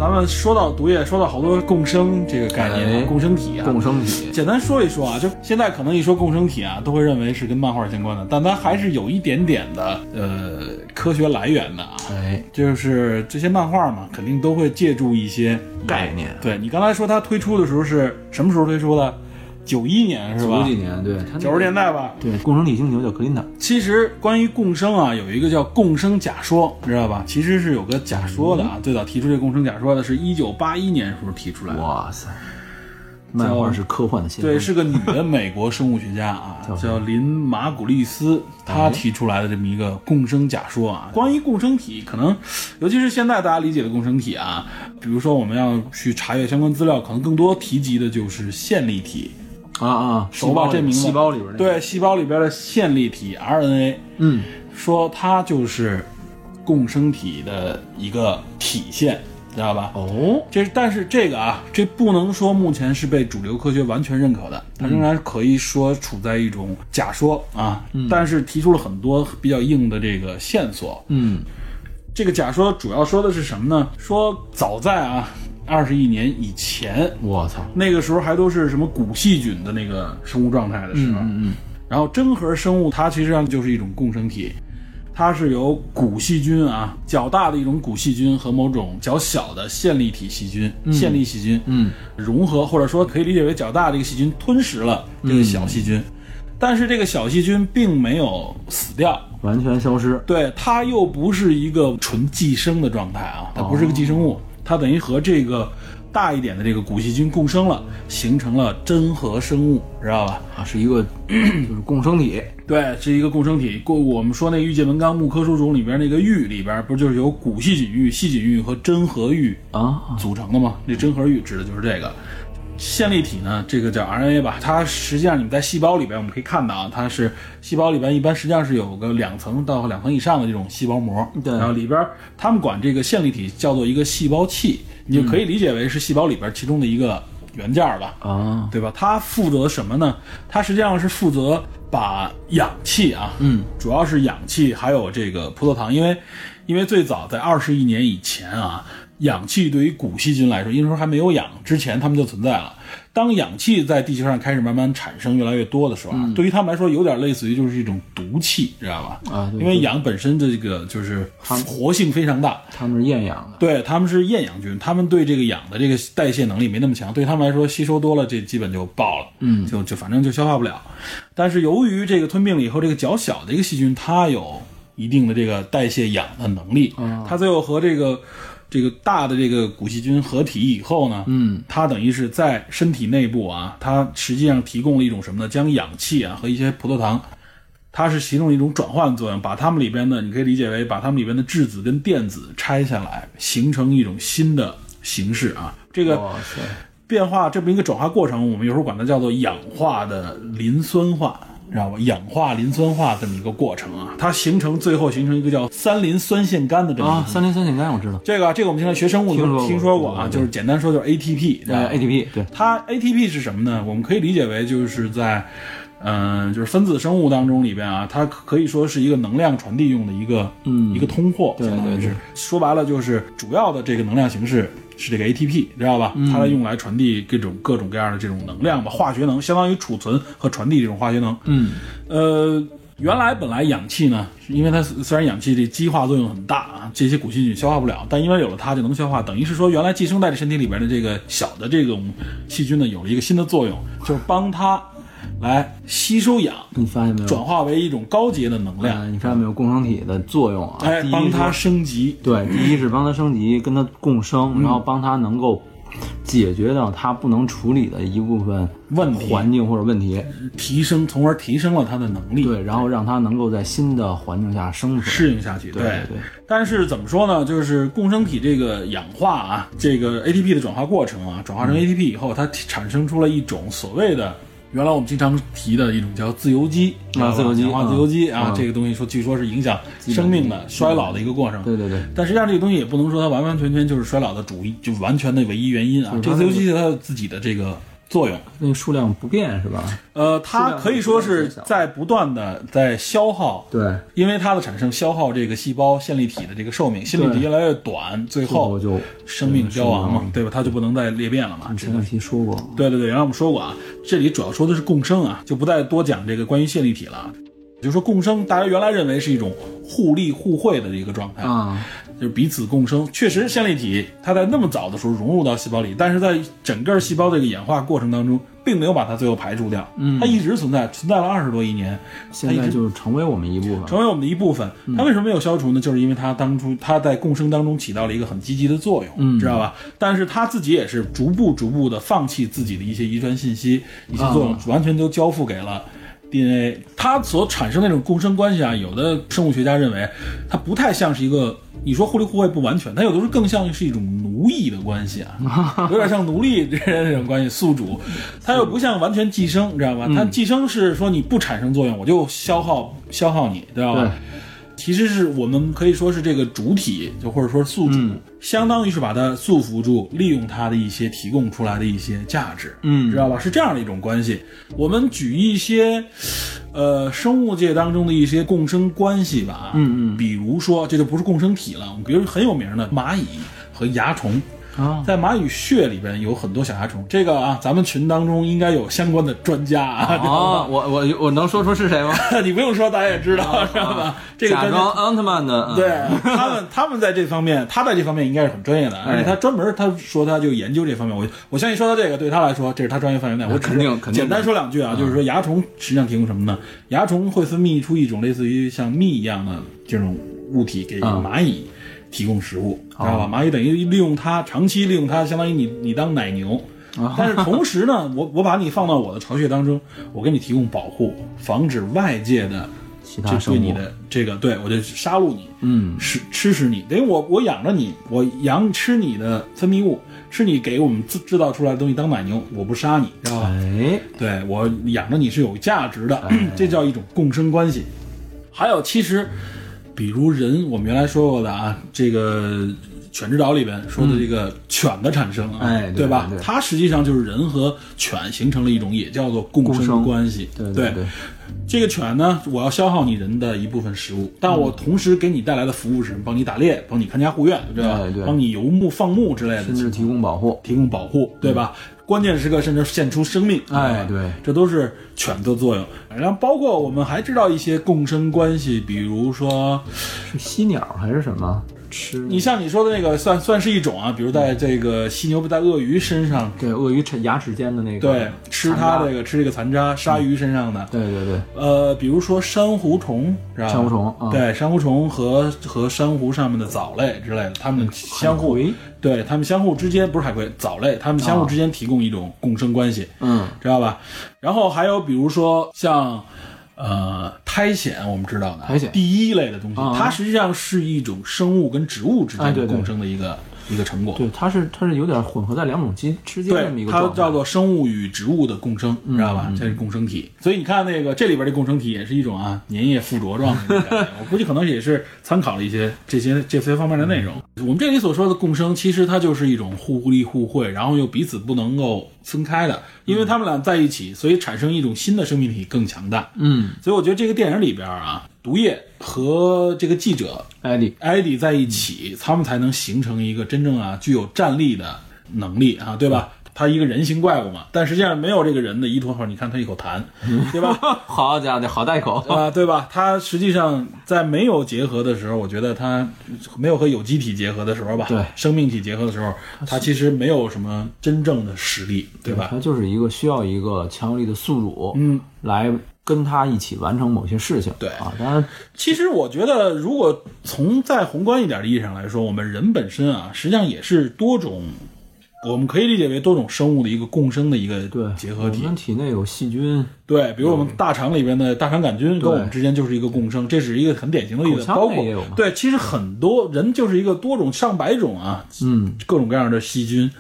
咱们说到毒液，说到好多共生这个概念共生体啊，共生体，简单说一说啊，就现在可能一说共生体啊，都会认为是跟漫画相关的，但它还是有一点点的呃科学来源的啊。哎，就是这些漫画嘛，肯定都会借助一些概念。对你刚才说它推出的时候是什么时候推出的？九一年是吧？九几年，对，九十年代吧。对，共生体星球叫克林塔，其实关于共生啊，有一个叫共生假说，你知道吧？其实是有个假说的啊。最早提出这共生假说的是一九八一年时候提出来的。哇塞，漫画是科幻的先，对，是个女的美国生物学家啊，(laughs) 叫林马古利斯，她提出来的这么一个共生假说啊。关于共生体，可能尤其是现在大家理解的共生体啊，比如说我们要去查阅相关资料，可能更多提及的就是线粒体，啊啊，熟吧？这名字，细胞里边那个，对，细胞里边的线粒体 RNA，嗯，说它就是共生体的一个体现，知道吧？哦，这但是这个啊，这不能说目前是被主流科学完全认可的，它仍然可以说处在一种假说啊。但是提出了很多比较硬的这个线索。嗯，这个假说主要说的是什么呢？说早在啊二十亿年以前，我操，那个时候还都是什么古细菌的那个生物状态的时候，嗯嗯然后真核生物它其实上就是一种共生体，它是由古细菌啊较大的一种古细菌和某种较小的线粒体细菌、线粒细菌嗯。融合，或者说可以理解为较大的一个细菌吞食了这个小细菌，但是这个小细菌并没有死掉。完全消失，对，它又不是一个纯寄生的状态啊，它不是个寄生物，它等于和这个大一点的这个古细菌共生了，形成了真核生物，知道吧？啊，是一个 (clears throat) 就是共生体，对，是一个共生体。过我们说那《玉界文纲木科属种》里边那个玉里边，不就是由古细菌玉、细菌玉和真核玉啊，组成的吗？那真核玉指的就是这个。线粒体呢，这个叫 RNA 吧，它实际上你们在细胞里边，我们可以看到啊，它是细胞里边一般实际上是有个两层到两层以上的这种细胞膜，对然后里边他们管这个线粒体叫做一个细胞器，你就可以理解为是细胞里边其中的一个元件儿吧。啊，对吧？它负责什么呢？它实际上是负责把氧气啊，嗯，主要是氧气还有这个葡萄糖，因为因为最早在二十亿年以前啊，氧气对于古细菌来说，因为说还没有氧，之前它们就存在了。当氧气在地球上开始慢慢产生越来越多的时候啊，对于它们来说，有点类似于就是一种毒气，知道吧？啊对因为氧本身的这个就是活性非常大，它们是厌氧的，对，它们是厌氧菌，它们对这个氧的这个代谢能力没那么强，对它们来说吸收多了，这基本就爆了，嗯就就反正就消化不了。但是由于这个吞并了以后，这个较小的一个细菌，它有一定的这个代谢氧的能力，嗯它最后和这个这个大的这个古细菌合体以后呢，嗯，它等于是在身体内部啊，它实际上提供了一种什么呢？将氧气啊和一些葡萄糖它是其中一种转换作用，把它们里边的，你可以理解为把它们里边的质子跟电子拆下来，形成一种新的形式啊。这个，变化这么一个转化过程，我们有时候管它叫做氧化的磷酸化，知道吧？氧化磷酸化这么一个过程啊，它形成最后形成一个叫三磷酸腺苷的这么一啊，个。三磷酸腺苷我知道，这个这个我们现在学生物的时候听说过啊，对对对就是简单说就是 ATP，知道吧呃，ATP 对，它 ATP 是什么呢？我们可以理解为就是在，嗯、就是分子生物当中里边啊，它可以说是一个能量传递用的一个，嗯一个通货，对相当于是对对说白了就是主要的这个能量形式是这个 ATP，知道吧？嗯它来用来传递各种各种各样的这种能量吧，化学能，相当于储存和传递这种化学能。嗯，呃，原来本来氧气呢，因为它虽然氧气这激化作用很大啊，这些古细菌消化不了，但因为有了它就能消化，等于是说原来寄生在这身体里边的这个小的这种细菌呢，有了一个新的作用，就是帮它来吸收氧，你发现没有？转化为一种高阶的能量，呃你发现没有共生体的作用啊？哎，帮它升级。对，第一是帮它升级，跟它共生，然后帮它能够解决掉它不能处理的一部分问题环境或者问题，提升，从而提升了它的能力，对，然后让它能够在新的环境下生存。适应下去。对对对但是怎么说呢？就是共生体这个氧化啊，这个 ATP 的转化过程啊，转化成 ATP 以后，它产生出了一种所谓的。原来我们经常提的一种叫自由基啊自由基氧化嗯自由基啊，嗯这个东西说据说是影响生命的衰老的一个过程。对对对，但实际上这个东西也不能说它完完全全就是衰老的主一，就完全的唯一原因啊。这个自由基它有自己的这个作用。那个数量不变是吧？呃，它可以说是在不断的在消耗，对，因为它的产生消耗这个细胞线粒体的这个寿命，线粒体越来越短，最后就生命消亡嘛嗯，对吧？它就不能再裂变了嘛。你前两期说过，对对对，原来我们说过啊，这里主要说的是共生啊，就不再多讲这个关于线粒体了。就是说共生，大家原来认为是一种互利互惠的一个状态，啊，就是彼此共生。确实，线粒体它在那么早的时候融入到细胞里，但是在整个细胞这个演化过程当中，并没有把它最后排除掉，嗯它一直存在，存在了二十多亿年，现在就成为我们一部分。成为我们的一部分。它为什么没有消除呢？就是因为它当初它在共生当中起到了一个很积极的作用，嗯知道吧？但是它自己也是逐步逐步的放弃自己的一些遗传信息、一些作用，啊完全都交付给了。DNA 它所产生的那种共生关系啊，有的生物学家认为它不太像是一个，你说互利互惠不完全，它有的时候更像是一种奴役的关系啊，(laughs) 有点像奴隶这这种关系，宿主，它又不像完全寄生，你知道吧？它寄生是说你不产生作用，我就消耗消耗你，知道吧？对其实是我们可以说是这个主体，就或者说宿主，相当于是把它束缚住，利用它的一些提供出来的一些价值，嗯知道吧？是这样的一种关系。我们举一些，呃，生物界当中的一些共生关系吧，嗯嗯比如说这就不是共生体了，比如很有名的蚂蚁和蚜虫。啊，在蚂蚁穴里边有很多小蚜虫，这个啊，咱们群当中应该有相关的专家啊，啊，我我我能说出是谁吗？(laughs) 你不用说，大家也知道，知道吧？这个假装奥特曼的，嗯对他们，他们在这方面，他在这方面应该是很专业的，哎而且他专门他说他就研究这方面。我我相信说到这个，对他来说这是他专业范围内。我肯定肯定简单说两句啊，就是说蚜虫实际上提供什么呢？蚜虫会分泌出一种类似于像蜜一样的这种物体给啊蚂蚁提供食物，知道吧？蚂蚁等于利用它，长期利用它，相当于你你当奶牛。但是同时呢，我我把你放到我的巢穴当中，我给你提供保护，防止外界的对你的这个，对我就杀戮你，嗯吃吃食你，等于我我养着你，我养吃你的分泌物，吃你给我们制制造出来的东西当奶牛，我不杀你，知道吧？哎，对我养着你是有价值的，(clears throat) 这叫一种共生关系。还有，其实比如人，我们原来说过的啊，这个犬之岛里边说的这个犬的产生啊，哎对对吧？它实际上就是人和犬形成了一种也叫做共生关系。对对对，这个犬呢，我要消耗你人的一部分食物，但我同时给你带来的服务是什么？帮你打猎，帮你看家护院，对吧？帮你游牧放牧之类的，甚至提供保护，提供保护，对吧？关键时刻甚至献出生命，吧哎对这都是犬的作用。然后包括我们还知道一些共生关系，比如说，是犀鸟还是什么？吃你像你说的那个，算算是一种啊，比如在这个犀牛在鳄鱼身上，对鳄鱼齿牙齿间的那个，对，吃它这个，吃这个残渣，鲨鱼身上的，对对对，呃，比如说珊瑚虫？珊瑚虫啊对，珊瑚虫和和珊瑚上面的藻类之类的，它们相互，对它们相互之间不是海葵，藻类，它们相互之间提供一种共生关系，嗯，知道吧？然后还有比如说像。呃，苔藓我们知道的，苔藓。第一类的东西，啊。它实际上是一种生物跟植物之间的共生的一个、一个成果。对，它是它是有点混合在两种基之间这么一个状态。叫做生物与植物的共生，你知道吧？嗯这是共生体。所以你看那个这里边的共生体也是一种啊粘液附着状的。(laughs) 我估计可能也是参考了一些这些这些方面的内容。我们这里所说的共生，其实它就是一种互利互惠，然后又彼此不能够分开的，因为他们俩在一起，所以产生一种新的生命体更强大。嗯，所以我觉得这个电影里边啊，毒液和这个记者艾迪，艾迪在一起，他们才能形成一个真正啊具有战力的能力啊，对吧？他一个人形怪物嘛，但实际上没有这个人的依托后，你看他一口痰，(laughs) 对吧？好家伙，好大一口。啊，对吧？他实际上在没有结合的时候，我觉得他没有和有机体结合的时候吧，对生命体结合的时候，他其实没有什么真正的实力，对吧？他就是一个需要一个强有力的宿主，嗯，来跟他一起完成某些事情。对啊，当然，其实我觉得，如果从再宏观一点的意义上来说，我们人本身啊，实际上也是多种，我们可以理解为多种生物的一个共生的一个对，结合体我。们体内有细菌，对，比如我们大肠里边的大肠杆菌跟我们之间就是一个共生，这是一个很典型的例子。包括对，其实很多人就是一个多种上百种啊，嗯，各种各样的细菌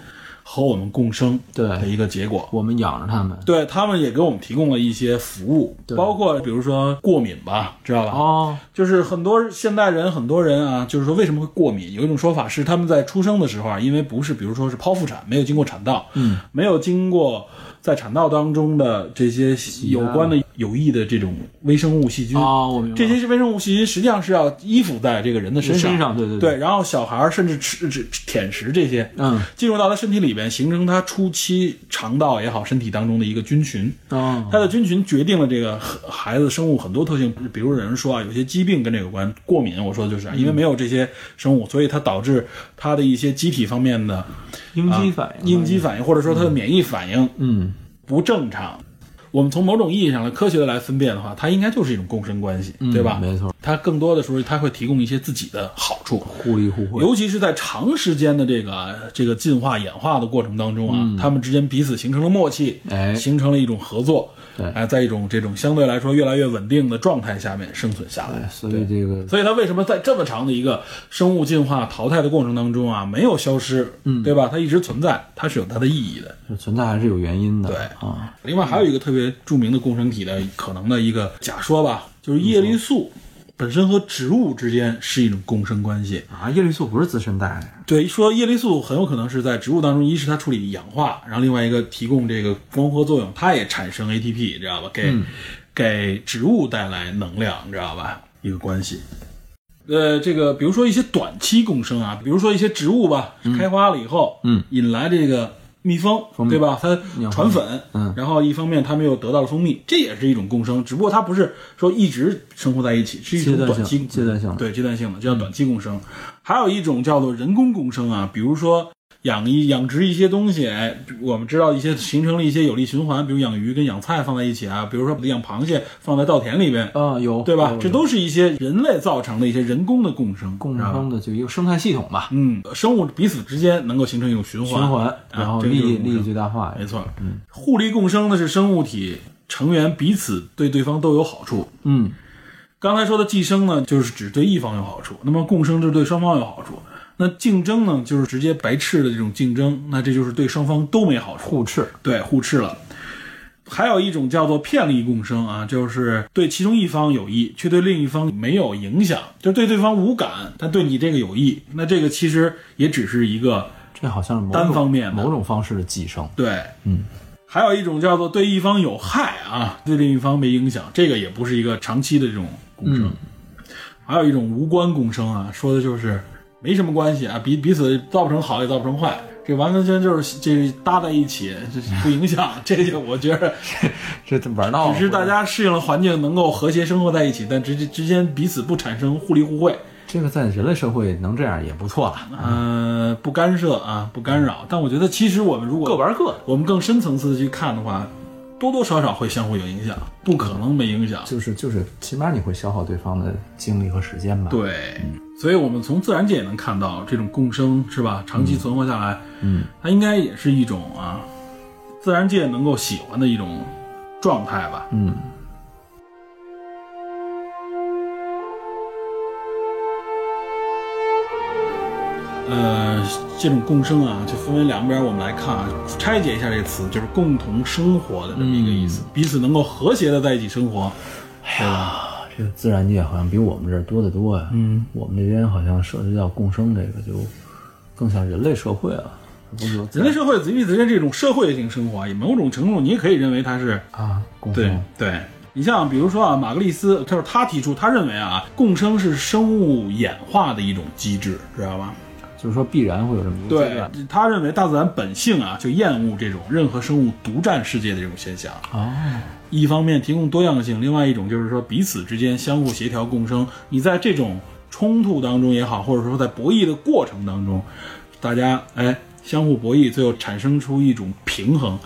和我们共生对的一个结果。我们养着他们。对他们也给我们提供了一些服务，包括比如说过敏吧，知道吧？哦，就是很多现代人，很多人啊，就是说为什么会过敏？有一种说法是他们在出生的时候啊，因为不是，比如说是剖腹产，没有经过产道，嗯，没有经过在产道当中的这些有关的有益的这种微生物细菌，哦，我明白。这些微生物细菌实际上是要依附在这个人的身上，身上对对对，然后小孩儿甚至吃吃舔食这些，嗯，进入到他身体里边，形成他初期肠道也好，身体当中的一个菌群。哦，它的菌群决定了这个孩子生物很多特性，比如有人说啊，有些疾病跟这个有关，过敏，我说的就是啊因为没有这些生物，所以它导致它的一些机体方面的应激反应，应激反应，或者说它的免疫反应嗯，不正常。我们从某种意义上来科学的来分辨的话，它应该就是一种共生关系，对吧？没错，它更多的时候，它会提供一些自己的好处，互利互惠。尤其是在长时间的这个这个进化演化的过程当中啊，它们之间彼此形成了默契，哎。形成了一种合作，对哎，在一种这种相对来说越来越稳定的状态下面生存下来。所以这个所以它为什么在这么长的一个生物进化淘汰的过程当中啊，没有消失，嗯，对吧？它一直存在，它是有它的意义的。存在还是有原因的。对啊，另外还有一个特别著名的共生体的可能的一个假说吧，就是叶绿素本身和植物之间是一种共生关系。啊，叶绿素不是自身带的，对，说叶绿素很有可能是在植物当中，一是它处理氧化，然后另外一个提供这个光合作用，它也产生 ATP，知道吧？给、给植物带来能量，知道吧？一个关系。呃，这个比如说一些短期共生啊，比如说一些植物吧，开花了以后，嗯，引来这个蜜蜂，蜜对吧？它传粉，嗯然后一方面它们又得到了蜂蜜，这也是一种共生，只不过它不是说一直生活在一起，是一种阶段短期性阶段性的对阶段性的，这叫短期共生。还有一种叫做人工共生啊，比如说养一养殖一些东西，哎，我们知道一些形成了一些有利循环，比如养鱼跟养菜放在一起啊，比如说养螃蟹放在稻田里边，啊，有对吧？这都是一些人类造成的一些人工的共生，共生的就一个生态系统吧，嗯，生物彼此之间能够形成一种循环，循环，啊然后这个利益利益最大化。没错，嗯，互利共生的是生物体成员彼此对对方都有好处。嗯，刚才说的寄生呢，就是只对一方有好处；那么共生就是对双方有好处。那竞争呢，就是直接白斥的这种竞争，那这就是对双方都没好处，互斥。对互斥了。还有一种叫做片利共生啊，就是对其中一方有益，却对另一方没有影响，就对对方无感，但对你这个有益。那这个其实也只是一个这好像是某单方面某种方式的寄生。对，嗯，还有一种叫做对一方有害啊，对另一方没影响，这个也不是一个长期的这种共生。还有一种无关共生啊，说的就是没什么关系啊，彼彼此造不成好也造不成坏，这完完全全就是这搭在一起，这不影响。(laughs) 这就我觉得 (laughs) 这玩闹只是大家适应了环境，能够和谐生活在一起，但之之间彼此不产生互利互惠。这个在人类社会能这样也不错了，呃，不干涉啊，不干扰。但我觉得，其实我们如果各玩各的。我们更深层次的去看的话，多多少少会相互有影响，不可能没影响。就是就是，起码你会消耗对方的精力和时间吧？，对，所以我们从自然界也能看到这种共生，是吧？长期存活下来，嗯，它应该也是一种啊，自然界能够喜欢的一种状态吧。嗯，呃，这种共生啊，就分为两边，我们来看啊，拆解一下这个词，就是共同生活的这么一个意思，彼此能够和谐的在一起生活，对吧？啊，这个自然界好像比我们这儿多得多呀。嗯，我们这边好像涉及到共生这个，就更像人类社会了，不是人类社会彼此间这种社会性生活，以某种程度你也可以认为它是啊，共对生。对。你像比如说啊，马格利斯，他说他提出，他认为啊，共生是生物演化的一种机制，知道吧？就是说必然会有这么一个阶他认为大自然本性啊，就厌恶这种任何生物独占世界的这种现象。哦，一方面提供多样性，另外一种就是说彼此之间相互协调共生。你在这种冲突当中也好，或者说在博弈的过程当中，大家哎相互博弈，最后产生出一种平衡。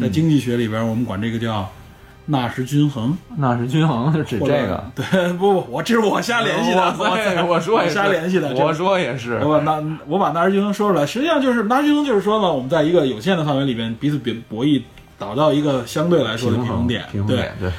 在经济学里边，我们管这个叫纳什均衡。纳什均衡是指这个。对，不不，我这是我瞎联系的，我对我说也是瞎联系的，我说也是。我把纳我把纳什均衡说出来，实际上就是纳什均衡就是说呢，我们在一个有限的范围里边彼此比博弈，达到一个相对来说的平衡点，对平衡点，对，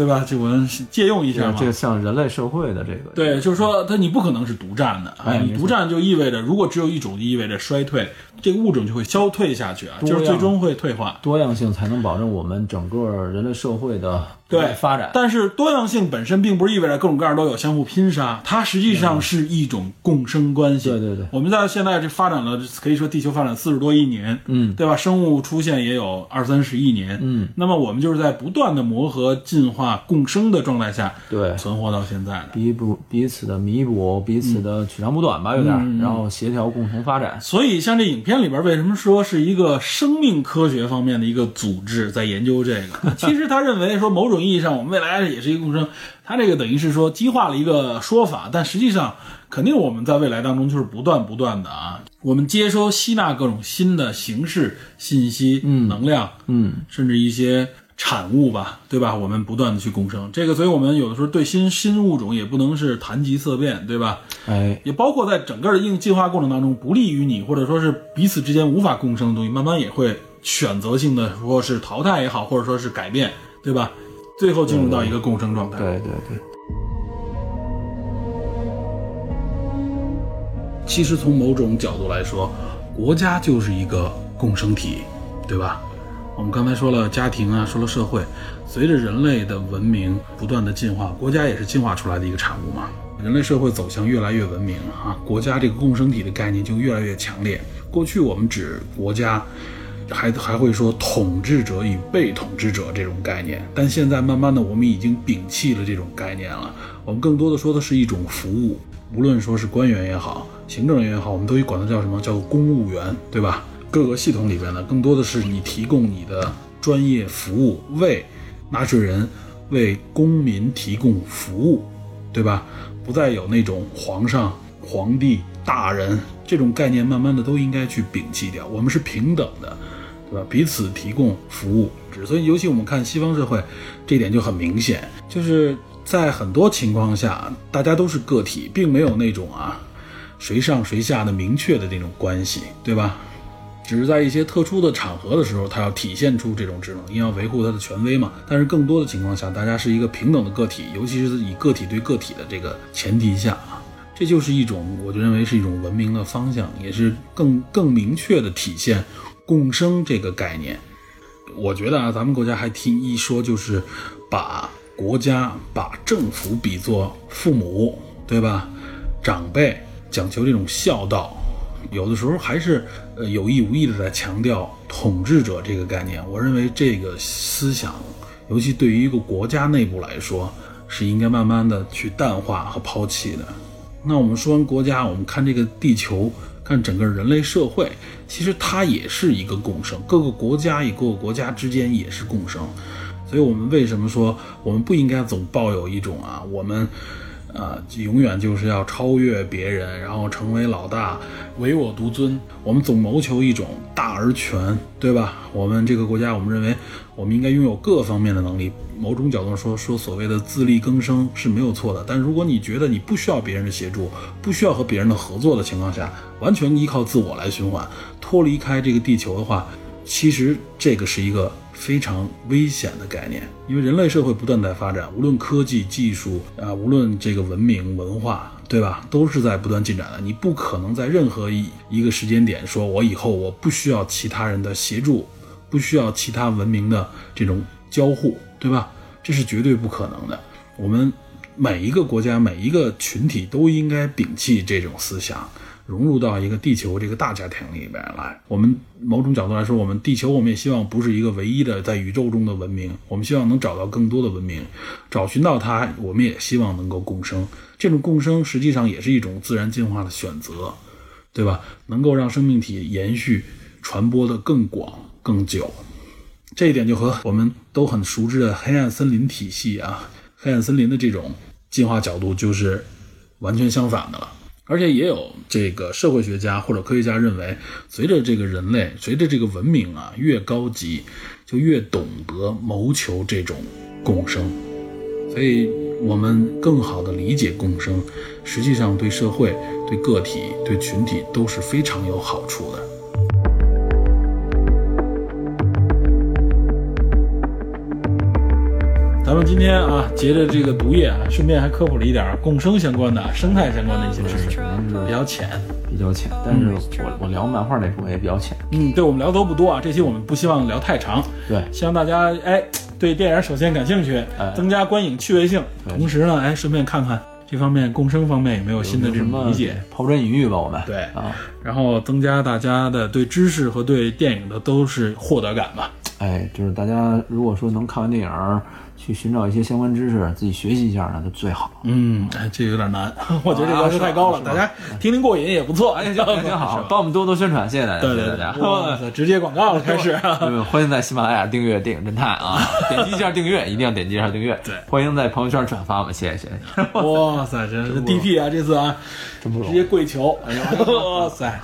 对吧？就我们借用一下嘛。这个像人类社会的这个，对，就是说，它你不可能是独占的啊！哎你独占就意味着，如果只有一种，就意味着衰退，这个物种就会消退下去啊，就是最终会退化。多样性才能保证我们整个人类社会的对发展。但是多样性本身并不是意味着各种各样都有相互拼杀，它实际上是一种共生关系。对对对我们在现在这发展了，可以说地球发展四十多亿年，嗯，对吧？生物出现也有二三十亿年，嗯，那么我们就是在不断的磨合、进化、共生的状态下对，存活到现在的。弥补彼此的弥补，彼此的取长补短吧，有点然后协调共同发展。所以，像这影片里边为什么说是一个生命科学方面的一个组织在研究这个？(laughs) 其实他认为说，某种意义上我们未来也是一个共生。他这个等于是说激化了一个说法，但实际上肯定我们在未来当中就是不断不断的啊，我们接收吸纳各种新的形式、信息、能量，嗯，甚至一些产物吧，对吧？我们不断的去共生这个，所以我们有的时候对新新物种也不能是谈及色变，对吧？哎，也包括在整个的应进化过程当中，不利于你或者说是彼此之间无法共生的东西，慢慢也会选择性的说是淘汰也好，或者说是改变，对吧？最后进入到一个共生状态。对对对，其实从某种角度来说，国家就是一个共生体，对吧？我们刚才说了家庭啊，说了社会，随着人类的文明不断的进化，国家也是进化出来的一个产物嘛。人类社会走向越来越文明啊，国家这个共生体的概念就越来越强烈。过去我们指国家，还还会说统治者与被统治者这种概念，但现在慢慢的我们已经摒弃了这种概念了，我们更多的说的是一种服务，无论说是官员也好，行政人员也好，我们都管它叫什么叫做公务员，对吧？各个系统里边呢，更多的是你提供你的专业服务，为纳税人、为公民提供服务，对吧？不再有那种皇上、皇帝、大人这种概念，慢慢的都应该去摒弃掉。我们是平等的，对吧？彼此提供服务。所以，尤其我们看西方社会，这点就很明显，就是在很多情况下，大家都是个体，并没有那种啊谁上谁下的明确的这种关系，对吧？只是在一些特殊的场合的时候，它要体现出这种职能，因为要维护它的权威嘛。但是更多的情况下，大家是一个平等的个体，尤其是以个体对个体的这个前提下啊，这就是一种我就认为是一种文明的方向，也是更更明确的体现共生这个概念。我觉得啊，咱们国家还听一说，就是把国家、把政府比作父母，对吧？长辈讲求这种孝道，有的时候还是呃有意无意的在强调统治者这个概念。我认为这个思想，尤其对于一个国家内部来说，是应该慢慢的去淡化和抛弃的。那我们说完国家，我们看这个地球，看整个人类社会，其实它也是一个共生，各个国家与各个国家之间也是共生。所以我们为什么说我们不应该总抱有一种啊，我们呃永远就是要超越别人，然后成为老大，唯我独尊。我们总谋求一种大而全，对吧？我们这个国家，我们认为我们应该拥有各方面的能力。某种角度上说，说所谓的自力更生是没有错的。但如果你觉得你不需要别人的协助，不需要和别人的合作的情况下，完全依靠自我来循环，脱离开这个地球的话，其实这个是一个非常危险的概念。因为人类社会不断在发展，无论科技技术啊，无论这个文明文化，对吧？都是在不断进展的。你不可能在任何一一个时间点说，我以后我不需要其他人的协助，不需要其他文明的这种交互，对吧？这是绝对不可能的。我们每一个国家、每一个群体都应该摒弃这种思想。融入到一个地球这个大家庭里边来。我们某种角度来说，我们地球我们也希望不是一个唯一的在宇宙中的文明，我们希望能找到更多的文明，找寻到它，我们也希望能够共生。这种共生实际上也是一种自然进化的选择，对吧？能够让生命体延续、传播的更广、更久。这一点就和我们都很熟知的黑暗森林体系啊，黑暗森林的这种进化角度就是完全相反的了。而且也有这个社会学家或者科学家认为，随着这个人类，随着这个文明啊越高级，就越懂得谋求这种共生，所以我们更好的理解共生，实际上对社会、对个体、对群体都是非常有好处的。咱们今天啊，结着这个毒液啊，顺便还科普了一点共生相关的、生态相关的一些知识，可能是比较浅，比较浅。但是我我聊漫画那部分也比较浅。嗯，对我们聊的都不多啊，这期我们不希望聊太长。对，希望大家哎对电影首先感兴趣，增加观影趣味性，同时呢哎顺便看看这方面共生方面有没有新的这种理解，抛砖引玉吧，我们对啊，然后增加大家的对知识和对电影的都是获得感吧。哎，就是大家如果说能看完电影。去寻找一些相关知识，自己学习一下，那就最好。嗯，哎，这有点难，(laughs) 我觉得这要求太高了。大家听听过瘾也不错。(laughs) 哎，挺好，帮我们多多宣传，谢谢大家，谢谢大家。哇塞，直接广告了，开始。(laughs) 欢迎在喜马拉雅订阅《电影侦探》啊，点击一下订阅，一定要点击一下订阅。对，欢迎在朋友圈转发我们谢谢谢谢。哇塞，这是 DP 啊，这次啊，直接跪求。哎呀，哇塞。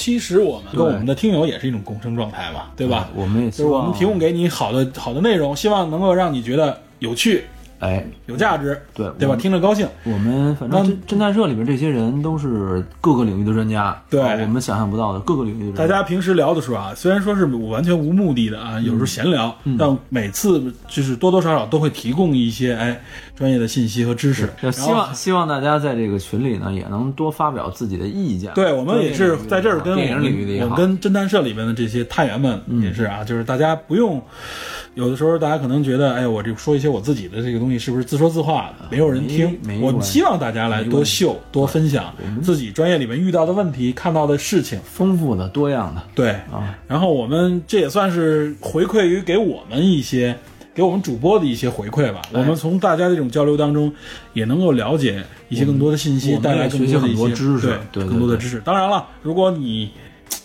其实我们跟我们的听友也是一种共生状态嘛，对吧？我们也就是我们提供给你好的好的内容，希望能够让你觉得有趣。哎，有价值，对对吧？听着高兴。我们反正侦侦探社里面这些人都是各个领域的专家，对我们想象不到的各个领域的。大家平时聊的时候啊，虽然说是完全无目的的啊，有时候闲聊，但每次就是多多少少都会提供一些哎专业的信息和知识。希望希望大家在这个群里呢，也能多发表自己的意见。对我们也是在这儿跟电影领域的也好，跟侦探社里面的这些探员们也是啊，就是大家不用。有的时候，大家可能觉得，哎，我这说一些我自己的这个东西，是不是自说自话，没有人听？我希望大家来多秀、多分享自己专业里面遇到的问题、看到的事情，丰富的、多样的。对啊，然后我们这也算是回馈于给我们一些，给我们主播的一些回馈吧。我们从大家这种交流当中，也能够了解一些更多的信息，带来更多的一些知识，对更多的知识。当然了，如果你。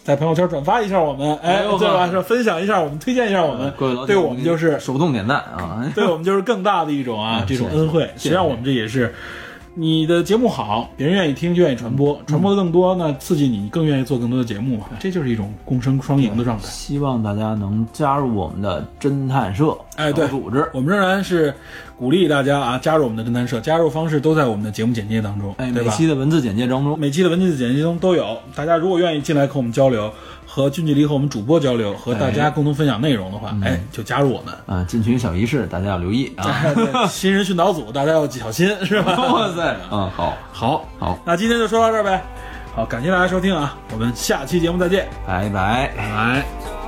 在朋友圈转发一下我们，哎，对吧？说分享一下我们，推荐一下我们，对我们就是手动点赞啊，(laughs) 对我们就是更大的一种啊，这种恩惠。实际上我们这也是。你的节目好，别人愿意听就愿意传播，传播的更多，那刺激你更愿意做更多的节目嘛？这就是一种共生双赢的状态。希望大家能加入我们的侦探社，哎，对，组织，我们仍然是鼓励大家啊，加入我们的侦探社。加入方式都在我们的节目简介当中，哎，每期的文字简介当中，每期的文字简介中都有。大家如果愿意进来和我们交流。和近距离和我们主播交流，和大家共同分享内容的话，哎，就加入我们啊！进群小仪式，大家要留意啊！(laughs) 新人训导组，大家要小心，是吧？(laughs) 哇塞！嗯，好，好，好，那今天就说到这儿呗。好，感谢大家收听啊，我们下期节目再见，拜拜，拜拜。